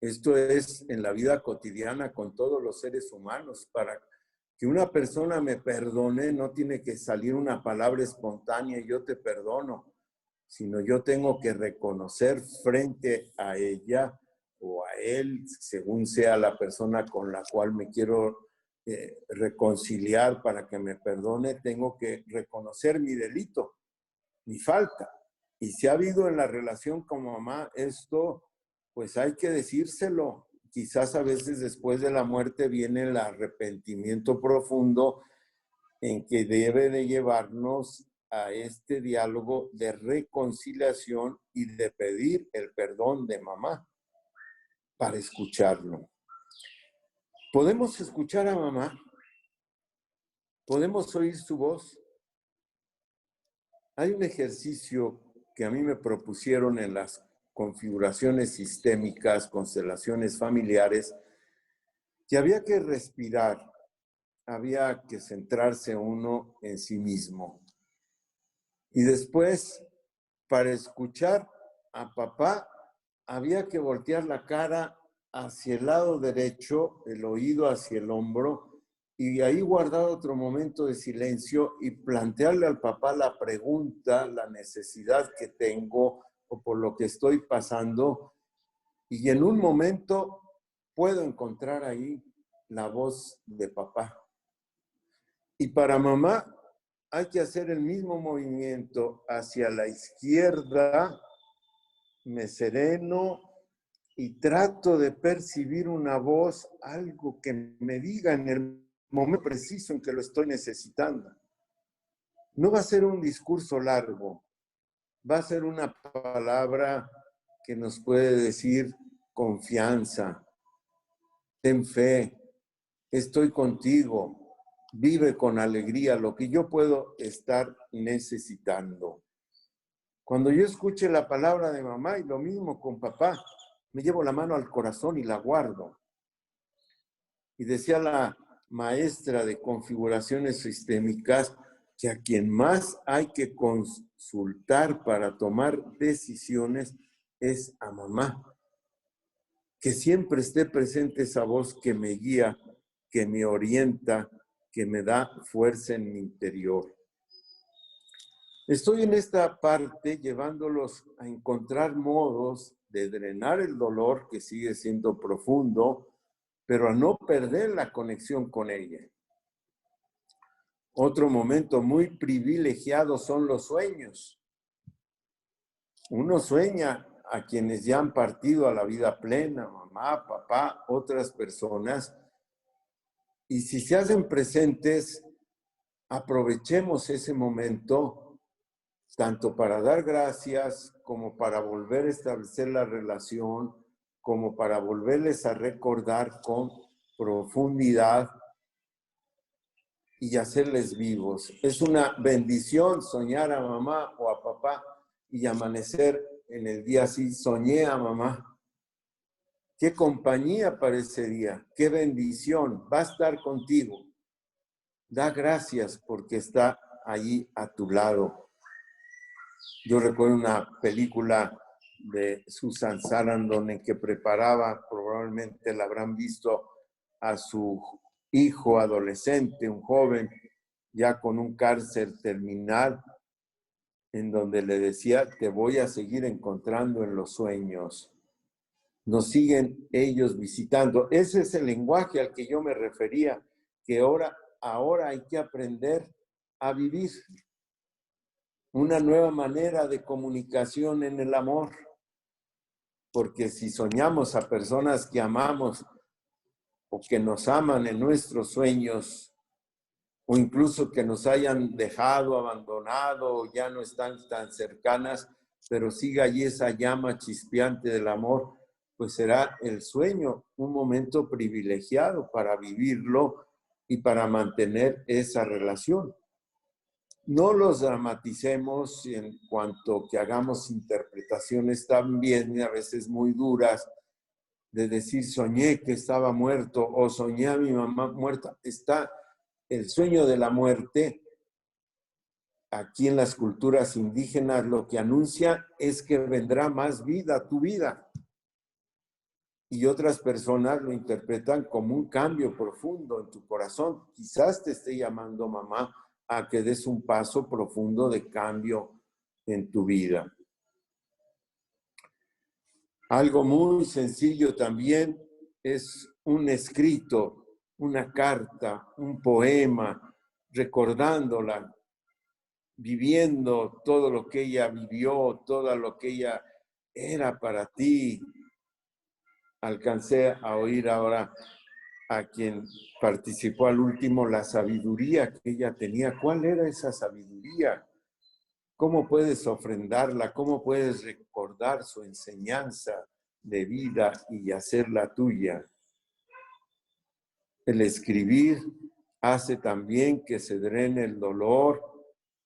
Esto es en la vida cotidiana con todos los seres humanos. Para que una persona me perdone, no tiene que salir una palabra espontánea, yo te perdono, sino yo tengo que reconocer frente a ella o a él, según sea la persona con la cual me quiero eh, reconciliar para que me perdone, tengo que reconocer mi delito ni falta. Y si ha habido en la relación con mamá esto, pues hay que decírselo. Quizás a veces después de la muerte viene el arrepentimiento profundo en que debe de llevarnos a este diálogo de reconciliación y de pedir el perdón de mamá para escucharlo. ¿Podemos escuchar a mamá? ¿Podemos oír su voz? Hay un ejercicio que a mí me propusieron en las configuraciones sistémicas, constelaciones familiares, que había que respirar, había que centrarse uno en sí mismo. Y después, para escuchar a papá, había que voltear la cara hacia el lado derecho, el oído hacia el hombro, y ahí guardar otro momento de silencio y plantearle al papá la pregunta, la necesidad que tengo o por lo que estoy pasando. Y en un momento puedo encontrar ahí la voz de papá. Y para mamá hay que hacer el mismo movimiento hacia la izquierda, me sereno y trato de percibir una voz, algo que me diga en el momento preciso en que lo estoy necesitando. No va a ser un discurso largo, va a ser una palabra que nos puede decir confianza, ten fe, estoy contigo, vive con alegría lo que yo puedo estar necesitando. Cuando yo escuche la palabra de mamá y lo mismo con papá, me llevo la mano al corazón y la guardo. Y decía la maestra de configuraciones sistémicas que a quien más hay que consultar para tomar decisiones es a mamá. Que siempre esté presente esa voz que me guía, que me orienta, que me da fuerza en mi interior. Estoy en esta parte llevándolos a encontrar modos de drenar el dolor que sigue siendo profundo, pero a no perder la conexión con ella. Otro momento muy privilegiado son los sueños. Uno sueña a quienes ya han partido a la vida plena, mamá, papá, otras personas, y si se hacen presentes, aprovechemos ese momento tanto para dar gracias como para volver a establecer la relación, como para volverles a recordar con profundidad y hacerles vivos. Es una bendición soñar a mamá o a papá y amanecer en el día así, soñé a mamá. Qué compañía para ese día, qué bendición, va a estar contigo. Da gracias porque está allí a tu lado. Yo recuerdo una película de Susan Sarandon en que preparaba, probablemente la habrán visto, a su hijo adolescente, un joven, ya con un cáncer terminal, en donde le decía, te voy a seguir encontrando en los sueños. Nos siguen ellos visitando. Ese es el lenguaje al que yo me refería, que ahora, ahora hay que aprender a vivir una nueva manera de comunicación en el amor. Porque si soñamos a personas que amamos o que nos aman en nuestros sueños, o incluso que nos hayan dejado, abandonado, ya no están tan cercanas, pero siga allí esa llama chispeante del amor, pues será el sueño un momento privilegiado para vivirlo y para mantener esa relación. No los dramaticemos en cuanto que hagamos interpretaciones también a veces muy duras de decir soñé que estaba muerto o soñé a mi mamá muerta. Está el sueño de la muerte, aquí en las culturas indígenas lo que anuncia es que vendrá más vida a tu vida. Y otras personas lo interpretan como un cambio profundo en tu corazón. Quizás te esté llamando mamá a que des un paso profundo de cambio en tu vida. Algo muy sencillo también es un escrito una carta, un poema, recordándola, viviendo todo lo que ella vivió, todo lo que ella era para ti. Alcancé a oír ahora a quien participó al último la sabiduría que ella tenía. ¿Cuál era esa sabiduría? ¿Cómo puedes ofrendarla? ¿Cómo puedes recordar su enseñanza de vida y hacerla tuya? El escribir hace también que se drene el dolor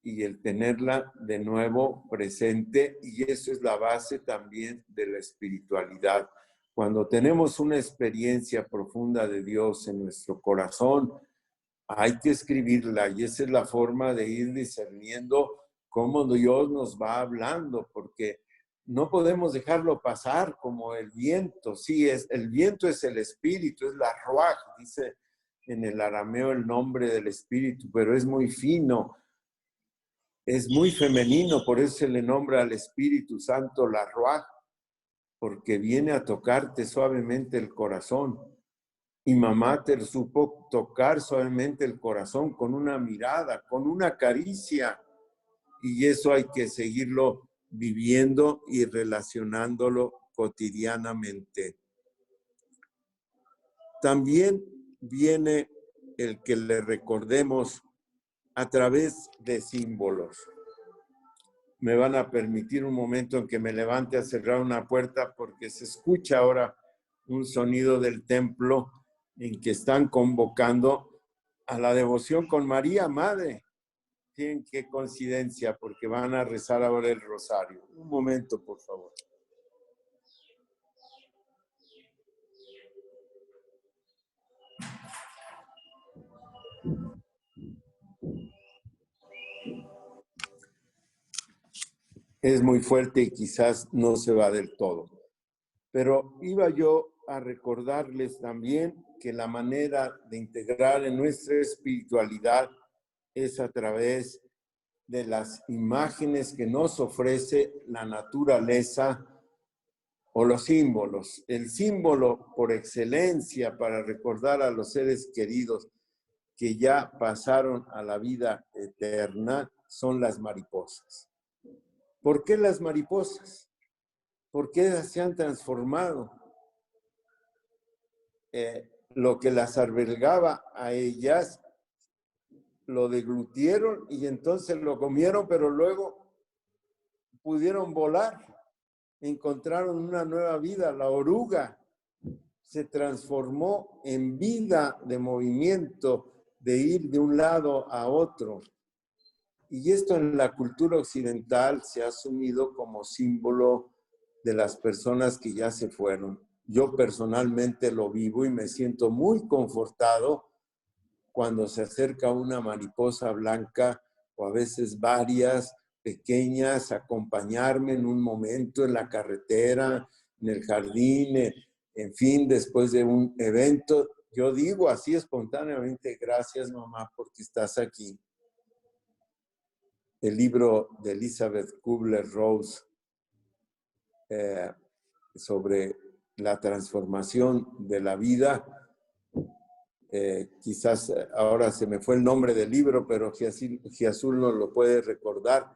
y el tenerla de nuevo presente y eso es la base también de la espiritualidad. Cuando tenemos una experiencia profunda de Dios en nuestro corazón, hay que escribirla y esa es la forma de ir discerniendo cómo Dios nos va hablando, porque no podemos dejarlo pasar como el viento. Sí, es, el viento es el espíritu, es la ruaj, dice en el arameo el nombre del espíritu, pero es muy fino, es muy femenino, por eso se le nombra al Espíritu Santo la ruaj, porque viene a tocarte suavemente el corazón. Y mamá te supo tocar suavemente el corazón con una mirada, con una caricia. Y eso hay que seguirlo viviendo y relacionándolo cotidianamente. También viene el que le recordemos a través de símbolos. Me van a permitir un momento en que me levante a cerrar una puerta porque se escucha ahora un sonido del templo en que están convocando a la devoción con María Madre. Tienen qué coincidencia porque van a rezar ahora el rosario. Un momento, por favor. Es muy fuerte y quizás no se va del todo. Pero iba yo a recordarles también que la manera de integrar en nuestra espiritualidad es a través de las imágenes que nos ofrece la naturaleza o los símbolos. El símbolo por excelencia para recordar a los seres queridos que ya pasaron a la vida eterna son las mariposas. ¿Por qué las mariposas? ¿Por qué se han transformado? Eh, lo que las albergaba a ellas lo deglutieron y entonces lo comieron, pero luego pudieron volar, encontraron una nueva vida, la oruga se transformó en vida de movimiento, de ir de un lado a otro. Y esto en la cultura occidental se ha asumido como símbolo de las personas que ya se fueron. Yo personalmente lo vivo y me siento muy confortado cuando se acerca una mariposa blanca o a veces varias pequeñas, acompañarme en un momento en la carretera, en el jardín, eh, en fin, después de un evento. Yo digo así espontáneamente, gracias mamá porque estás aquí. El libro de Elizabeth Kubler-Rose eh, sobre la transformación de la vida. Eh, quizás ahora se me fue el nombre del libro, pero Giazul nos lo puede recordar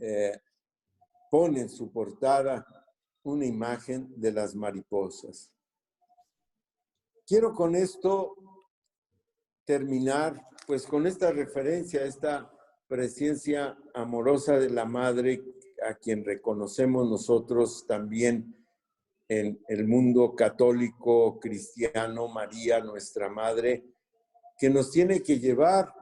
eh, pone en su portada una imagen de las mariposas. Quiero con esto terminar, pues con esta referencia, esta presencia amorosa de la Madre, a quien reconocemos nosotros también en el mundo católico, cristiano, María, nuestra Madre, que nos tiene que llevar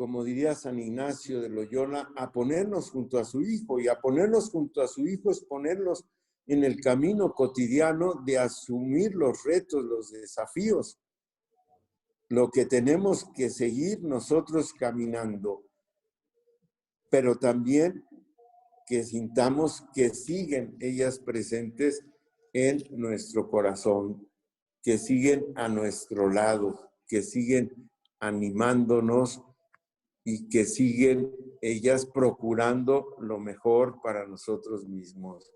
como diría San Ignacio de Loyola, a ponernos junto a su Hijo. Y a ponernos junto a su Hijo es ponerlos en el camino cotidiano de asumir los retos, los desafíos, lo que tenemos que seguir nosotros caminando, pero también que sintamos que siguen ellas presentes en nuestro corazón, que siguen a nuestro lado, que siguen animándonos y que siguen ellas procurando lo mejor para nosotros mismos.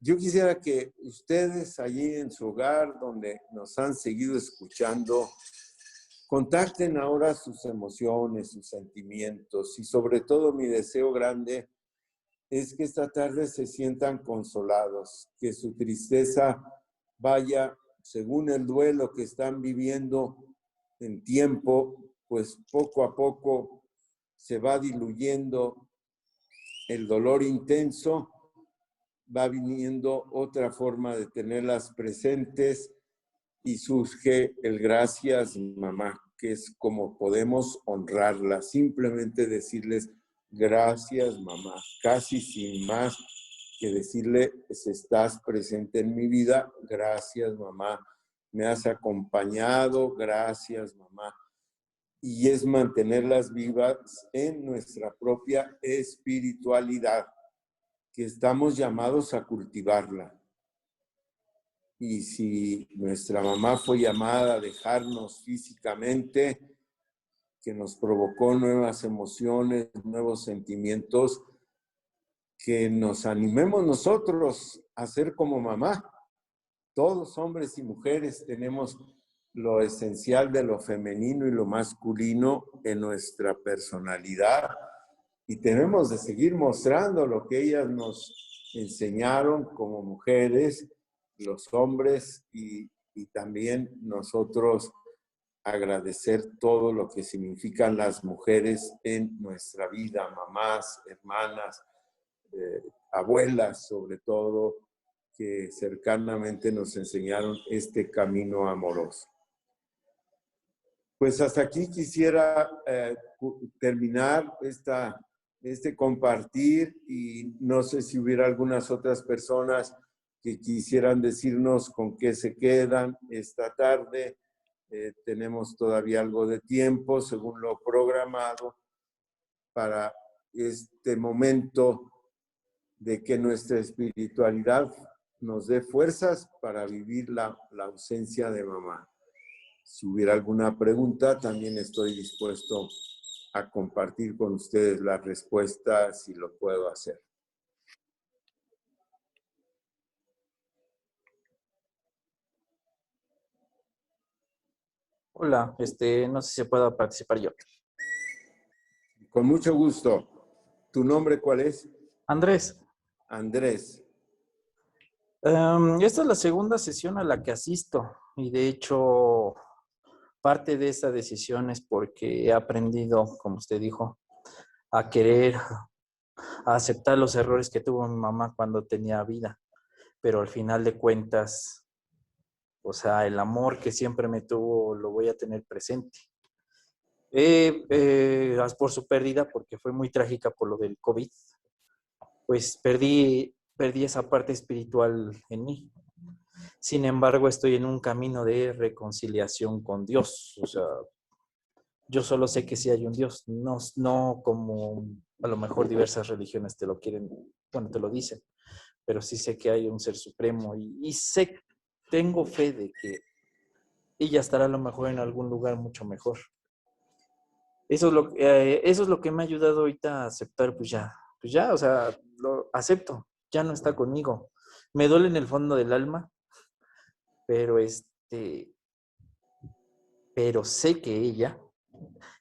Yo quisiera que ustedes allí en su hogar, donde nos han seguido escuchando, contacten ahora sus emociones, sus sentimientos y sobre todo mi deseo grande es que esta tarde se sientan consolados, que su tristeza vaya según el duelo que están viviendo en tiempo pues poco a poco se va diluyendo el dolor intenso, va viniendo otra forma de tenerlas presentes y surge el gracias mamá, que es como podemos honrarlas, simplemente decirles gracias mamá, casi sin más que decirle, estás presente en mi vida, gracias mamá, me has acompañado, gracias mamá. Y es mantenerlas vivas en nuestra propia espiritualidad, que estamos llamados a cultivarla. Y si nuestra mamá fue llamada a dejarnos físicamente, que nos provocó nuevas emociones, nuevos sentimientos, que nos animemos nosotros a ser como mamá. Todos, hombres y mujeres, tenemos lo esencial de lo femenino y lo masculino en nuestra personalidad y tenemos de seguir mostrando lo que ellas nos enseñaron como mujeres, los hombres y, y también nosotros agradecer todo lo que significan las mujeres en nuestra vida, mamás, hermanas, eh, abuelas sobre todo, que cercanamente nos enseñaron este camino amoroso. Pues hasta aquí quisiera eh, terminar esta, este compartir y no sé si hubiera algunas otras personas que quisieran decirnos con qué se quedan esta tarde. Eh, tenemos todavía algo de tiempo según lo programado para este momento de que nuestra espiritualidad nos dé fuerzas para vivir la, la ausencia de mamá. Si hubiera alguna pregunta, también estoy dispuesto a compartir con ustedes las respuestas si lo puedo hacer. Hola, este, no sé si puedo participar yo. Con mucho gusto. ¿Tu nombre cuál es? Andrés. Andrés. Em, esta es la segunda sesión a la que asisto y de hecho parte de esa decisión es porque he aprendido, como usted dijo, a querer, a aceptar los errores que tuvo mi mamá cuando tenía vida. Pero al final de cuentas, o sea, el amor que siempre me tuvo lo voy a tener presente. eh, por su pérdida, porque fue muy trágica por lo del COVID, pues perdí, perdí esa parte espiritual en mí. Sin embargo, estoy en un camino de reconciliación con Dios. O sea, yo solo sé que sí hay un Dios, no, no como a lo mejor diversas religiones te lo quieren, bueno, te lo dicen, pero sí sé que hay un ser supremo y, y sé, tengo fe de que ella estará a lo mejor en algún lugar mucho mejor. Eso es lo, eh, eso es lo que me ha ayudado ahorita a aceptar, pues ya, pues ya, o sea, lo acepto, ya no está conmigo. Me duele en el fondo del alma, pero este, pero sé que ella,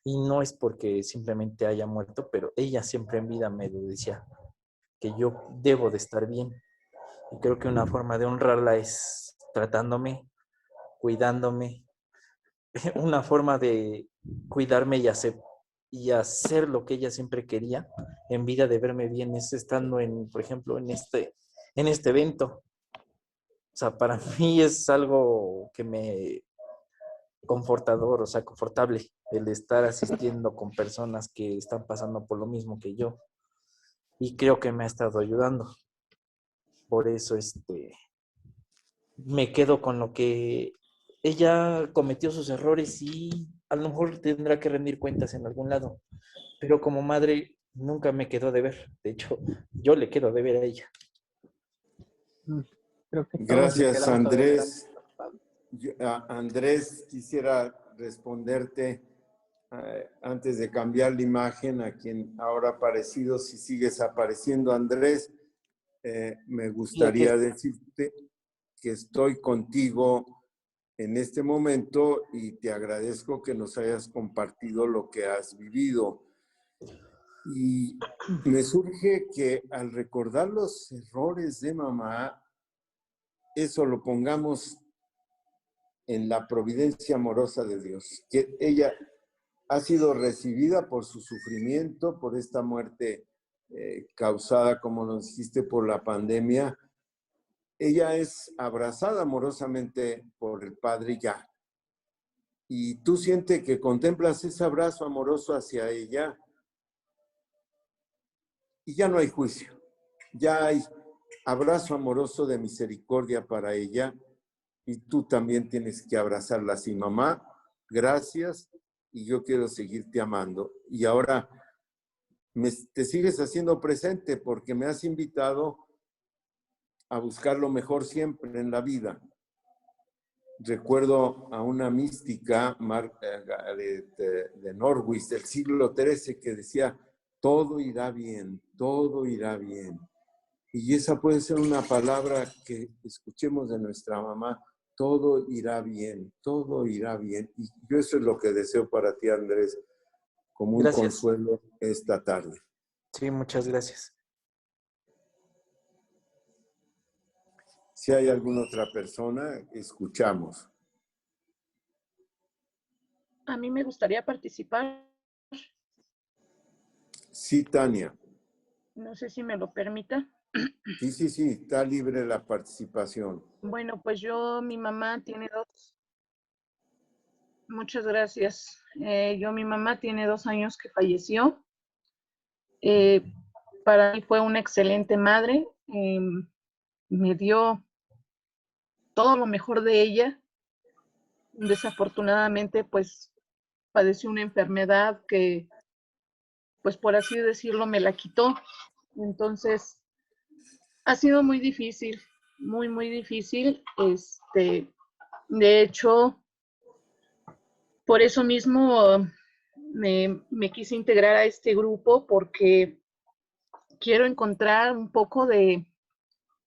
y no es porque simplemente haya muerto, pero ella siempre en vida me decía que yo debo de estar bien. Y creo que una forma de honrarla es tratándome, cuidándome, [LAUGHS] una forma de cuidarme y hacer, y hacer lo que ella siempre quería en vida de verme bien es estando en, por ejemplo, en este, en este evento. O sea, para [LAUGHS] mí es algo que me confortador, o sea, confortable el estar asistiendo con personas que están pasando por lo mismo que yo. Y creo que me ha estado ayudando. Por eso, este, me quedo con lo que ella cometió sus errores y a lo mejor tendrá que rendir cuentas en algún lado. Pero como madre nunca me quedó de ver. De hecho, yo le quedo de ver a ella. Mm, Gracias, Andrés. Andrés, quisiera responderte eh, antes de cambiar la imagen a quien ahora ha aparecido, si sigues apareciendo, Andrés, eh, me gustaría decirte que estoy contigo en este momento y te agradezco que nos hayas compartido lo que has vivido. Y me surge que al recordar los errores de mamá, eso lo pongamos en la providencia amorosa de Dios, que ella ha sido recibida por su sufrimiento, por esta muerte eh, causada, como nos dijiste, por la pandemia, ella es abrazada amorosamente por el Padre ya. Y tú sientes que contemplas ese abrazo amoroso hacia ella y ya no hay juicio, ya hay abrazo amoroso de misericordia para ella y tú también tienes que abrazarla así, mamá, gracias y yo quiero seguirte amando. Y ahora me, te sigues haciendo presente porque me has invitado a buscar lo mejor siempre en la vida. Recuerdo a una mística eh, de, de Norwich del siglo XIII que decía, todo irá bien, todo irá bien. Y esa puede ser una palabra que escuchemos de nuestra mamá, todo irá bien, todo irá bien. Y yo eso es lo que deseo para ti, Andrés, como un consuelo esta tarde. Sí, muchas gracias. Si hay alguna otra persona, escuchamos. A mí me gustaría participar. Sí, Tania. No sé si me lo permita. [CLEARS THROAT] Sí, sí, sí, está libre la participación. Bueno, pues yo, mi mamá tiene dos. Muchas gracias. Eh, yo, mi mamá tiene dos años que falleció. Eh, para mí fue una excelente madre. Em, me dio todo lo mejor de ella. Desafortunadamente, pues padeció una enfermedad que, pues por así decirlo, me la quitó. Entonces, ha sido muy difícil, muy, muy difícil. Este, de hecho, por eso mismo me, me quise integrar a este grupo porque quiero encontrar un poco de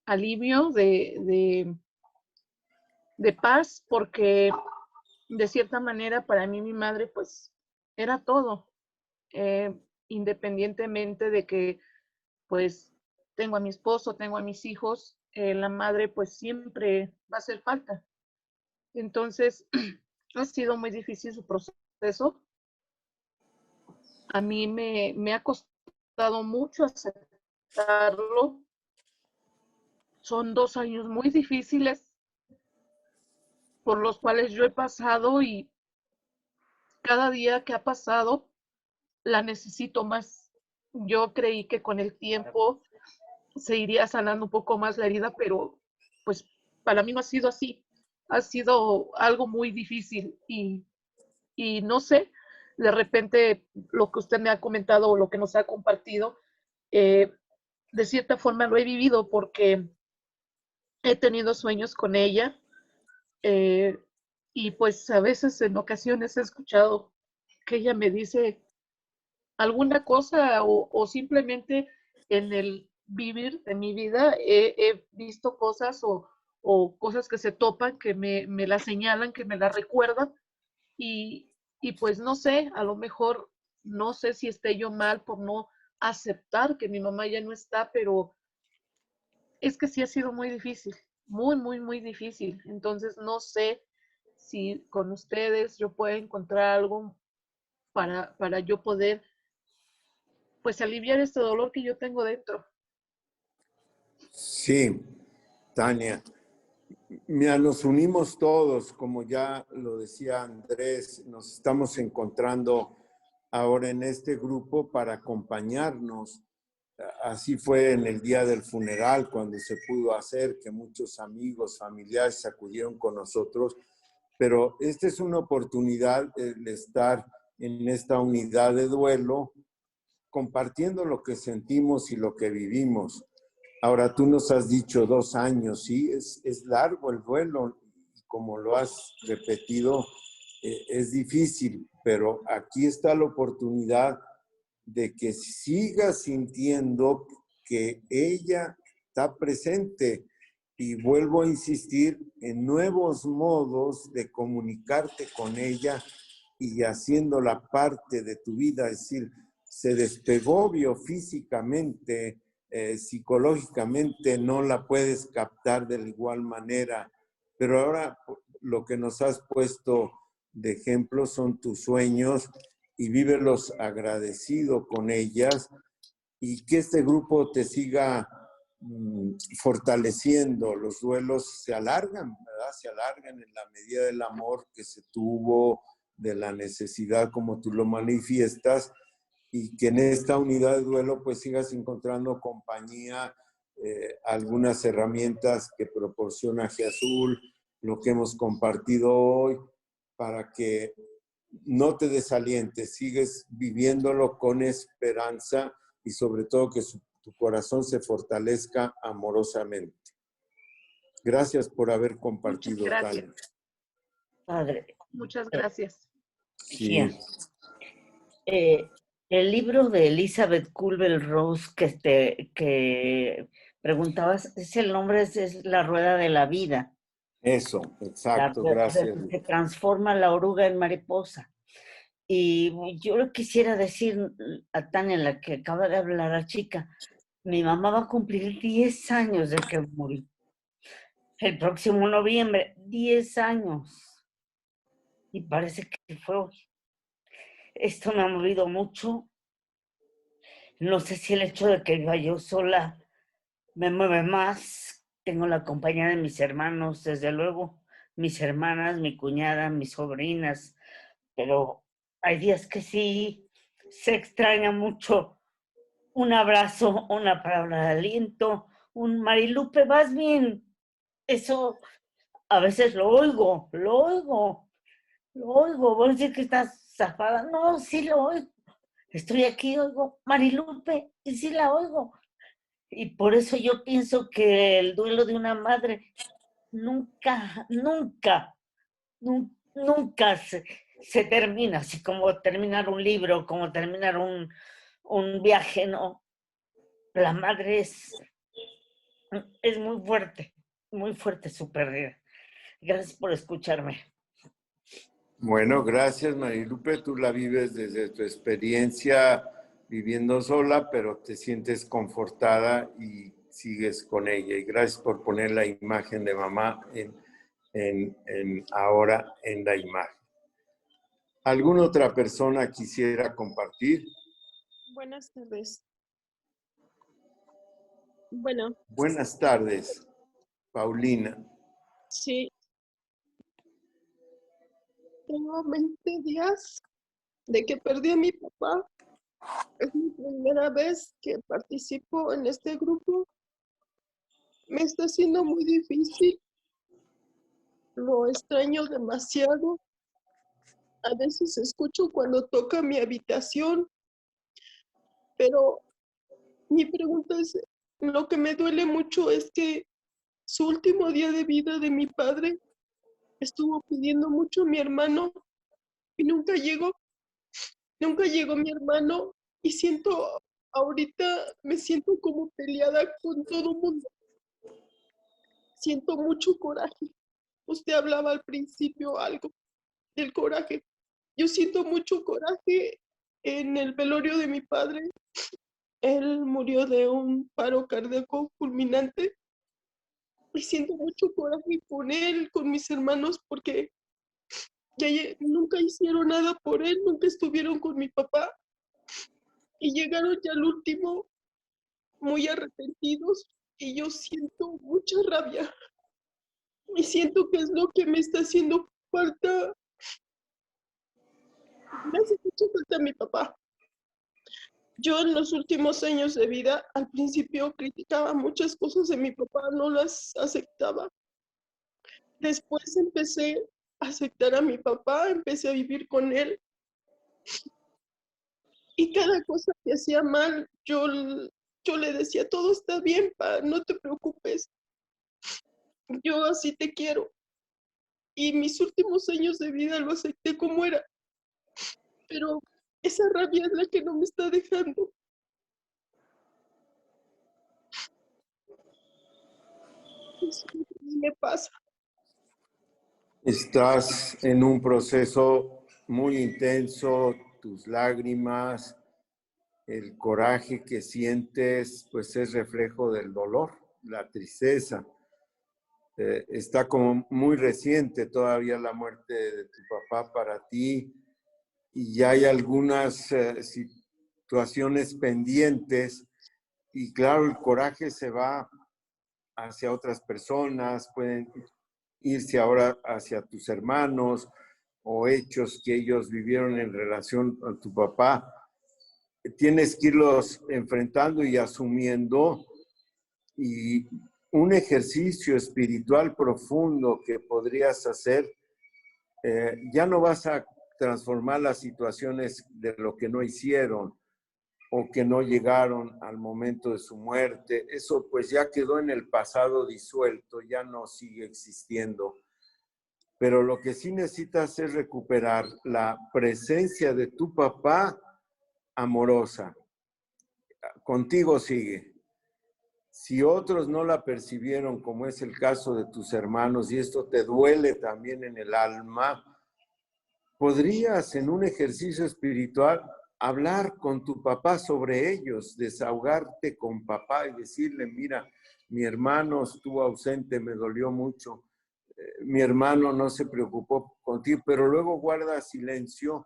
alivio, de, de paz porque de cierta manera para mí mi madre pues era todo, eh, independientemente de que pues tengo a mi esposo, tengo a mis hijos, eh, la madre pues siempre va a hacer falta. Entonces [CLEARS THROAT] ha sido muy difícil su proceso. A mí me, me ha costado mucho aceptarlo. Son dos años muy difíciles por los cuales yo he pasado y cada día que ha pasado la necesito más. Yo creí que con el tiempo se iría sanando un poco más la herida, pero pues para mí no ha sido así. Ha sido algo muy difícil y, y no sé, de repente lo que usted me ha comentado o lo que nos ha compartido, eh, de cierta forma lo he vivido porque he tenido sueños con ella eh, y pues a veces en ocasiones he escuchado que ella me dice alguna cosa o, simplemente en el vivir de mi vida he, visto cosas o, cosas que se topan, que me, me la señalan, que me la recuerdan y, y pues no sé, a lo mejor no sé si esté yo mal por no aceptar que mi mamá ya no está, pero es que sí ha sido muy difícil, muy, muy, muy difícil. Entonces no sé si con ustedes yo puedo encontrar algo para, para yo poder pues aliviar este dolor que yo tengo dentro. Sí, Tania. Mira, nos unimos todos, como ya lo decía Andrés, nos estamos encontrando ahora en este grupo para acompañarnos. Así fue en el día del funeral, cuando se pudo hacer, que muchos amigos, familiares acudieron con nosotros, pero esta es una oportunidad de estar en esta unidad de duelo, compartiendo lo que sentimos y lo que vivimos. Ahora, tú nos has dicho dos años, sí, es, es largo el duelo, como lo has repetido, eh, es difícil, pero aquí está la oportunidad de que sigas sintiendo que ella está presente. Y vuelvo a insistir en nuevos modos de comunicarte con ella y haciéndola parte de tu vida. Es decir, se despegó biofísicamente, eh, psicológicamente no la puedes captar de la igual manera, pero ahora lo que nos has puesto de ejemplo son tus sueños y vívelos agradecido con ellas y que este grupo te siga mm, fortaleciendo. Los duelos se alargan, ¿verdad? Se alargan en la medida del amor que se tuvo, de la necesidad como tú lo manifiestas y que en esta unidad de duelo pues sigas encontrando compañía, eh, algunas herramientas que proporciona G Azul, lo que hemos compartido hoy, para que no te desalientes, sigues viviéndolo con esperanza y sobre todo que tu corazón se fortalezca amorosamente. Gracias por haber compartido. Muchas gracias. Padre. Muchas gracias. Sí. Eh, el libro de Elizabeth Culbel Rose que, te, que preguntabas, es el nombre, es La Rueda de la Vida. Eso, exacto, gracias. Se transforma la oruga en mariposa. Y yo le quisiera decir a Tania, la que acaba de hablar la chica, mi mamá va a cumplir 10 años de que murió. El próximo noviembre, 10 años. Y parece que fue hoy. Esto me ha movido mucho. No sé si el hecho de que viva yo sola me mueve más tengo la compañía de mis hermanos, desde luego, mis hermanas, mi cuñada, mis sobrinas, pero hay días que sí se extraña mucho un abrazo, una palabra de aliento, un Marilupe, vas bien. Eso a veces lo oigo, lo oigo, lo oigo. Voy a decir que estás zafada. No, sí lo oigo. Estoy aquí, oigo, Marilupe, y sí la oigo. Y por eso yo pienso que el duelo de una madre nunca, nunca, nunca se, termina, así como terminar un libro, como terminar un, un viaje, ¿no? La madre es, es muy fuerte, muy fuerte su pérdida. Gracias por escucharme. Bueno, gracias Marilupe, tú la vives desde tu experiencia viviendo sola, pero te sientes confortada y sigues con ella. Y gracias por poner la imagen de mamá en, en, ahora en la imagen. ¿Alguna otra persona quisiera compartir? Buenas tardes. Bueno. Buenas tardes, Paulina. Sí. Tengo 20 días de que perdí a mi papá. Es mi primera vez que participo en este grupo. Me está siendo muy difícil. Lo extraño demasiado. A veces escucho cuando toca mi habitación, pero mi pregunta es, lo que me duele mucho es que su último día de vida de mi padre estuvo pidiendo mucho a mi hermano y nunca llegó. Nunca llegó mi hermano y siento, ahorita me siento como peleada con todo el mundo. Siento mucho coraje. Usted hablaba al principio algo del coraje. Yo siento mucho coraje en el velorio de mi padre. Él murió de un paro cardíaco fulminante. Y siento mucho coraje con él, con mis hermanos, porque nunca hicieron nada por él, nunca estuvieron con mi papá y llegaron ya al último muy arrepentidos y yo siento mucha rabia y siento que es lo que me está haciendo falta. Me hace mucha falta mi papá. Yo en los últimos años de vida, al principio criticaba muchas cosas de mi papá, no las aceptaba. Después empecé aceptar a mi papá, empecé a vivir con él. Y cada cosa que hacía mal, yo, yo le decía, todo está bien, pa, no te preocupes. Yo así te quiero. Y mis últimos años de vida lo acepté como era. Pero esa rabia es la que no me está dejando. Eso me pasa. Estás en un proceso muy intenso, tus lágrimas, el coraje que sientes, pues es reflejo del dolor, la tristeza. Eh, está como muy reciente todavía la muerte de tu papá para ti y ya hay algunas eh, situaciones pendientes y claro, el coraje se va hacia otras personas, pueden irse ahora hacia tus hermanos o hechos que ellos vivieron en relación a tu papá, tienes que irlos enfrentando y asumiendo y un ejercicio espiritual profundo que podrías hacer, eh, ya no vas a transformar las situaciones de lo que no hicieron, o que no llegaron al momento de su muerte. Eso pues ya quedó en el pasado disuelto, ya no sigue existiendo. Pero lo que sí necesitas es recuperar la presencia de tu papá amorosa. Contigo sigue. Si otros no la percibieron, como es el caso de tus hermanos, y esto te duele también en el alma, podrías en un ejercicio espiritual hablar con tu papá sobre ellos, desahogarte con papá y decirle, mira, mi hermano estuvo ausente, me dolió mucho, eh, mi hermano no se preocupó contigo, pero luego guarda silencio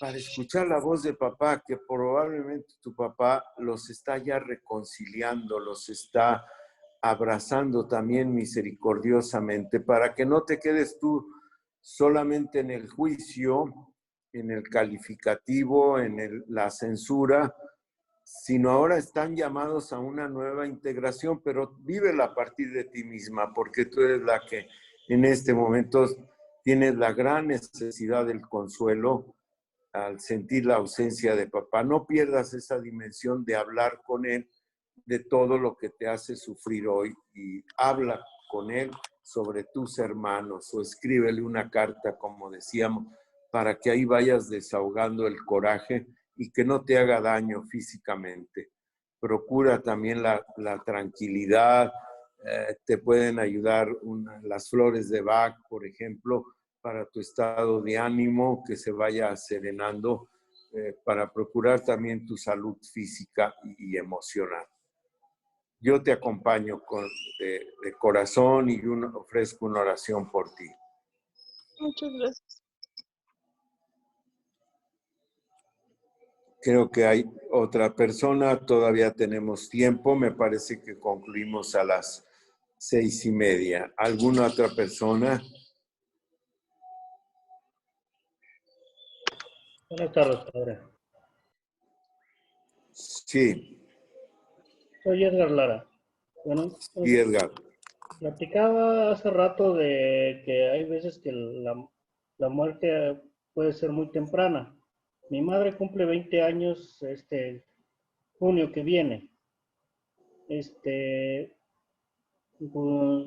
para escuchar la voz de papá, que probablemente tu papá los está ya reconciliando, los está abrazando también misericordiosamente, para que no te quedes tú solamente en el juicio, en el calificativo, en la censura, sino ahora están llamados a una nueva integración, pero vívela a partir de ti misma, porque tú eres la que en este momento tienes la gran necesidad del consuelo al sentir la ausencia de papá. No pierdas esa dimensión de hablar con él de todo lo que te hace sufrir hoy y habla con él sobre tus hermanos o escríbele una carta, como decíamos, para que ahí vayas desahogando el coraje y que no te haga daño físicamente. Procura también la, tranquilidad, eh, te pueden ayudar las flores de Bach, por ejemplo, para tu estado de ánimo, que se vaya serenando, eh, para procurar también tu salud física y, emocional. Yo te acompaño con, de, corazón y ofrezco una oración por ti. Muchas gracias. Creo que hay otra persona, todavía tenemos tiempo, me parece que concluimos a las seis y media. ¿Alguna otra persona? Buenas tardes, padre. Sí, Soy Edgar Lara. Bueno, y Edgar. platicaba hace rato de que hay veces que la, la muerte puede ser muy temprana. Mi madre cumple 20 años este junio que viene. Este, pues,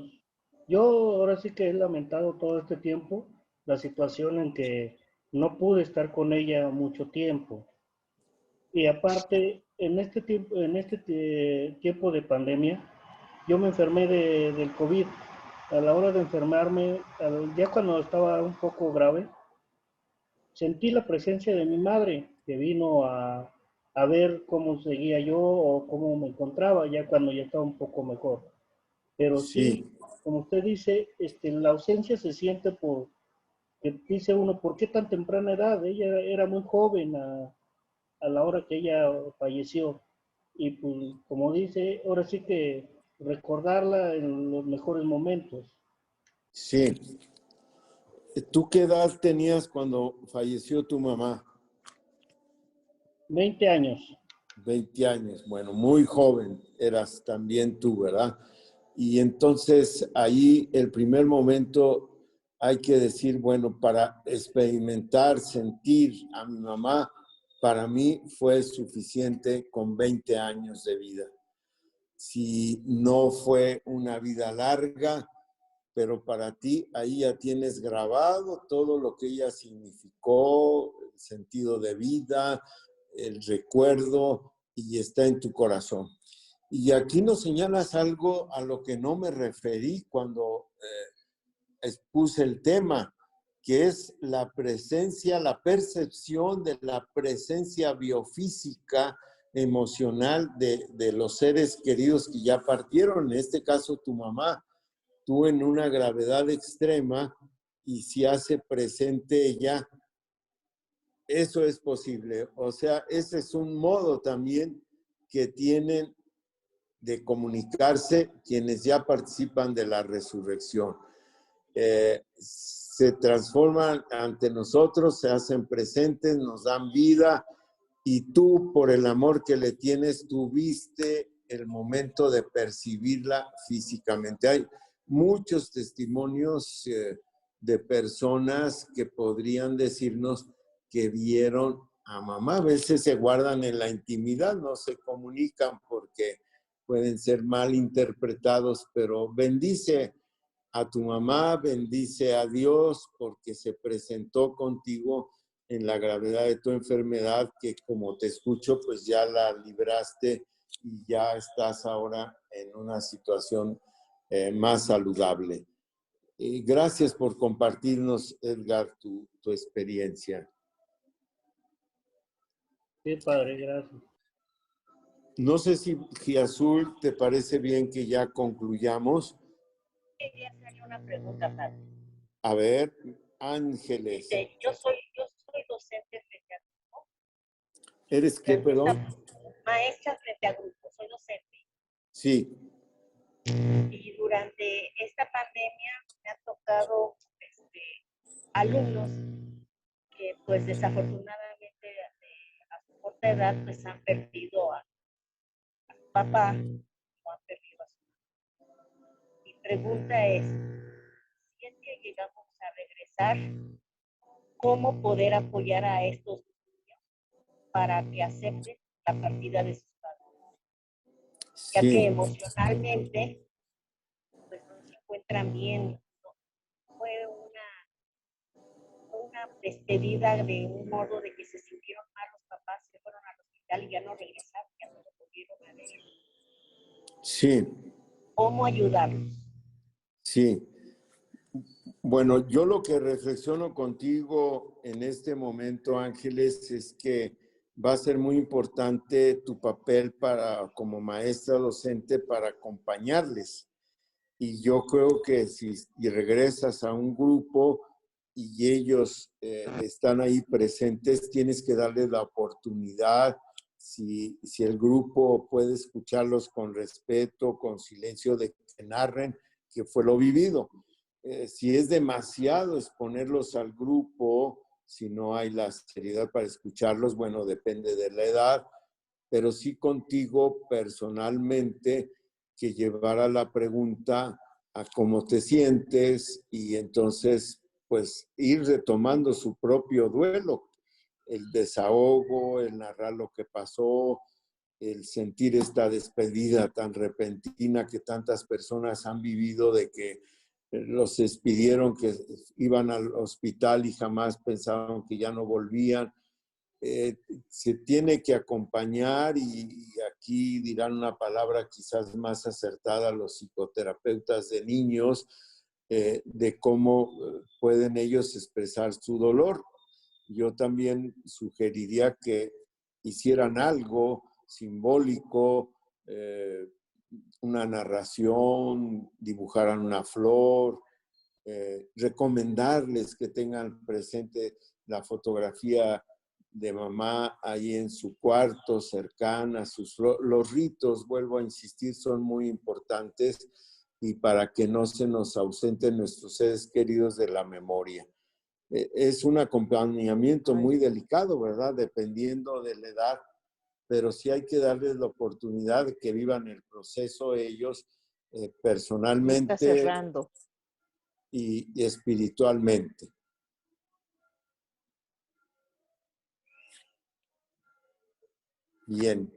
yo ahora sí que he lamentado todo este tiempo la situación en que no pude estar con ella mucho tiempo. Y aparte, en este tiempo, en este tie- tiempo de pandemia, yo me enfermé de- del COVID. A la hora de enfermarme, ya cuando estaba un poco grave, sentí la presencia de mi madre, que vino a, a ver cómo seguía yo o cómo me encontraba, ya cuando ya estaba un poco mejor. Pero sí, Sí. como usted dice, este, la ausencia se siente por, que dice uno, ¿por qué tan temprana edad? Ella era muy joven a, a la hora que ella falleció. Y pues, como dice, ahora sí que recordarla en los mejores momentos. Sí. ¿Tú qué edad tenías cuando falleció tu mamá? 20 años. 20 años. Bueno, muy joven eras también tú, ¿verdad? Y entonces ahí el primer momento hay que decir, bueno, para experimentar, sentir a mi mamá, para mí fue suficiente con 20 años de vida. Si no fue una vida larga, pero para ti ahí ya tienes grabado todo lo que ella significó, el sentido de vida, el recuerdo y está en tu corazón. Y aquí nos señalas algo a lo que no me referí cuando eh, expuse el tema, que es la presencia, la percepción de la presencia biofísica, emocional de, de los seres queridos que ya partieron, en este caso tu mamá, tú en una gravedad extrema y si hace presente ella, eso es posible. O sea, ese es un modo también que tienen de comunicarse quienes ya participan de la resurrección. Eh, se transforman ante nosotros, se hacen presentes, nos dan vida y tú, por el amor que le tienes, tuviste el momento de percibirla físicamente. Hay muchos testimonios eh, de personas que podrían decirnos que vieron a mamá. A veces se guardan en la intimidad, no se comunican porque pueden ser mal interpretados, pero bendice a tu mamá, bendice a Dios porque se presentó contigo en la gravedad de tu enfermedad, que como te escucho, pues ya la libraste y ya estás ahora en una situación eh, más saludable. Y gracias por compartirnos, Edgar, tu, tu experiencia. Sí, padre, gracias. No sé si Giazul te parece bien que ya concluyamos. Quería hacerle una pregunta, padre. A ver, Ángeles. Dice, yo soy, yo soy docente frente a grupo. ¿Eres qué, perdón? Maestra frente a grupo, soy docente. Sí, Y durante esta pandemia me han tocado este, alumnos que pues desafortunadamente a su corta edad pues han perdido a, a su papá o han perdido a su mamá. Mi pregunta es, si es que llegamos a regresar, ¿cómo poder apoyar a estos niños para que acepten la partida de sus Ya que emocionalmente pues no se encuentran bien. ¿no? Fue una, una despedida de un modo de que se sintieron mal los papás, se fueron al hospital y ya no regresaron, ya no lo volvieron a ver. sí, ¿Cómo ayudarlos? sí. Bueno, yo lo que reflexiono contigo en este momento, Ángeles, es que va a ser muy importante tu papel para, como maestra docente para acompañarles. Y yo creo que si y regresas a un grupo y ellos eh, están ahí presentes, tienes que darles la oportunidad. Si, si el grupo puede escucharlos con respeto, con silencio, de que narren que fue lo vivido. Eh, si es demasiado exponerlos al grupo si no hay la seriedad para escucharlos, bueno, depende de la edad, pero sí contigo personalmente que llevara la pregunta a cómo te sientes y entonces pues ir retomando su propio duelo, el desahogo, el narrar lo que pasó, el sentir esta despedida tan repentina que tantas personas han vivido de que los despidieron, que iban al hospital y jamás pensaban que ya no volvían. Eh, se tiene que acompañar y, aquí dirán una palabra quizás más acertada los psicoterapeutas de niños, eh, de cómo eh, pueden ellos expresar su dolor. Yo también sugeriría que hicieran algo simbólico, una narración, dibujaran una flor, recomendarles que tengan presente la fotografía de mamá ahí en su cuarto, cercana, sus, los ritos, vuelvo a insistir, son muy importantes y para que no se nos ausenten nuestros seres queridos de la memoria. E, es un acompañamiento muy delicado, ¿verdad? Dependiendo de la edad, pero sí hay que darles la oportunidad de que vivan el proceso ellos eh, personalmente y espiritualmente. Bien.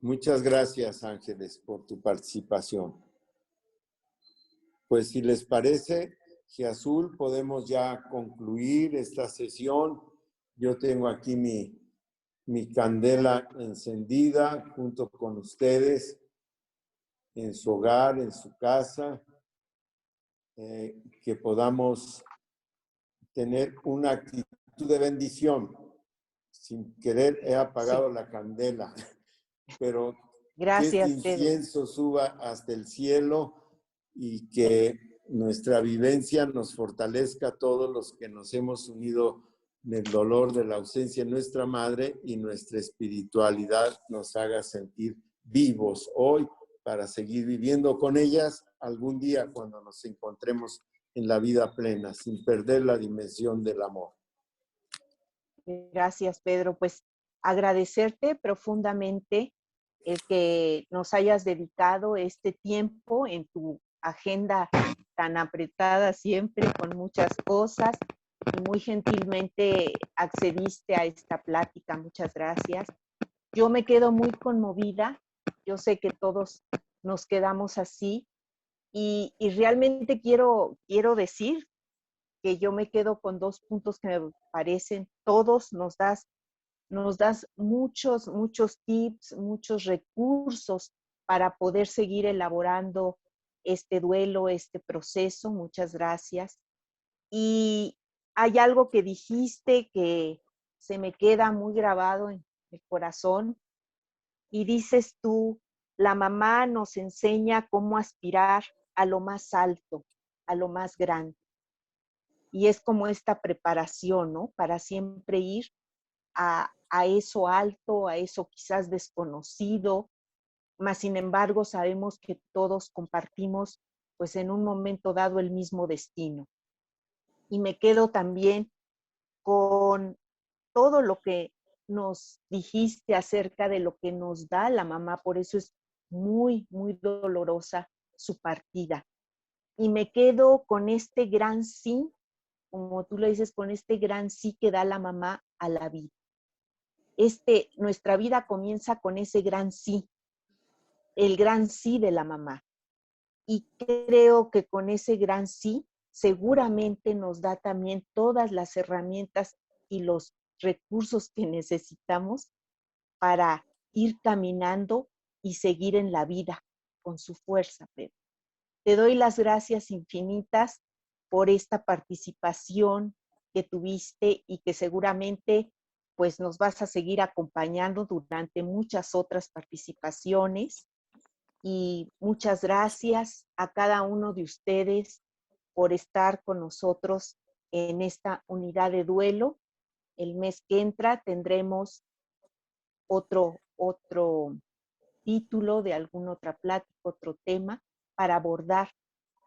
Muchas gracias, Ángeles, por tu participación. Pues si les parece, Azul, podemos ya concluir esta sesión. Yo tengo aquí mi, mi candela encendida junto con ustedes en su hogar, en su casa, eh, que podamos tener una actitud de bendición. Sin querer he apagado la candela, [LAUGHS] pero Gracias, que este incienso suba hasta el cielo y que nuestra vivencia nos fortalezca a todos los que nos hemos unido en el dolor de la ausencia de nuestra madre y nuestra espiritualidad nos haga sentir vivos hoy para seguir viviendo con ellas algún día cuando nos encontremos en la vida plena, sin perder la dimensión del amor. Gracias, Pedro. Pues agradecerte profundamente el que nos hayas dedicado este tiempo en tu agenda tan apretada siempre con muchas cosas y muy gentilmente accediste a esta plática. Muchas gracias. Yo me quedo muy conmovida. Yo sé que todos nos quedamos así y, y realmente quiero, quiero decir que yo me quedo con dos puntos que me parecen, todos nos das, nos das muchos, muchos tips, muchos recursos para poder seguir elaborando este duelo, este proceso. Muchas gracias. Y hay algo que dijiste que se me queda muy grabado en el corazón y dices tú, la mamá nos enseña cómo aspirar a lo más alto, a lo más grande y es como esta preparación, ¿no? Para siempre ir a, eso alto, a eso quizás desconocido, mas sin embargo sabemos que todos compartimos pues en un momento dado el mismo destino. Y me quedo también con todo lo que nos dijiste acerca de lo que nos da la mamá, por eso es muy, muy dolorosa su partida. Y me quedo con este gran sí como tú lo dices, con este gran sí que da la mamá a la vida. Este, nuestra vida comienza con ese gran sí, el gran sí de la mamá. Y creo que con ese gran sí seguramente nos da también todas las herramientas y los recursos que necesitamos para ir caminando y seguir en la vida con su fuerza, Pedro. Te doy las gracias infinitas por esta participación que tuviste y que seguramente pues nos vas a seguir acompañando durante muchas otras participaciones. Y muchas gracias a cada uno de ustedes por estar con nosotros en esta unidad de duelo. El mes que entra tendremos otro, otro título de alguna otra plática, otro tema para abordar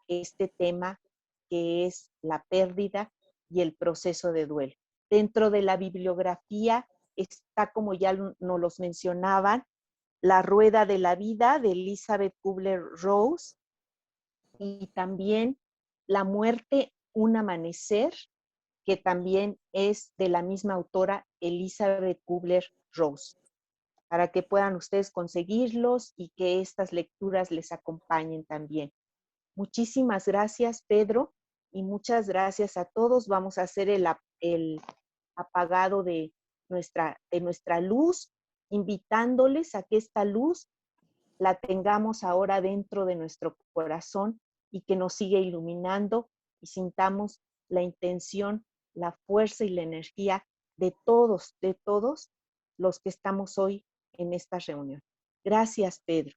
este tema que es la pérdida y el proceso de duelo. Dentro de la bibliografía está, como ya nos los mencionaban, La Rueda de la Vida de Elizabeth Kubler-Rose y también La Muerte, un Amanecer, que también es de la misma autora Elizabeth Kubler-Rose, para que puedan ustedes conseguirlos y que estas lecturas les acompañen también. Muchísimas gracias, Pedro, y muchas gracias a todos. Vamos a hacer el, el apagado de nuestra, de nuestra luz, invitándoles a que esta luz la tengamos ahora dentro de nuestro corazón y que nos siga iluminando y sintamos la intención, la fuerza y la energía de todos, de todos los que estamos hoy en esta reunión. Gracias, Pedro.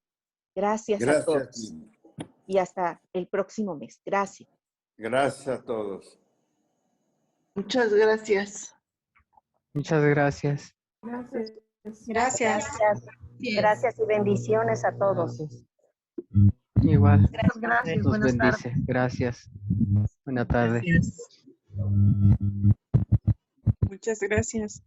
Gracias, a todos. Y hasta el próximo mes. Gracias. Gracias a todos. Muchas gracias. Muchas gracias. Gracias. Gracias. Gracias y bendiciones a todos. Igual. Gracias. Nos Buenas bendice. tardes. Gracias. Buena tarde. Gracias. Muchas gracias.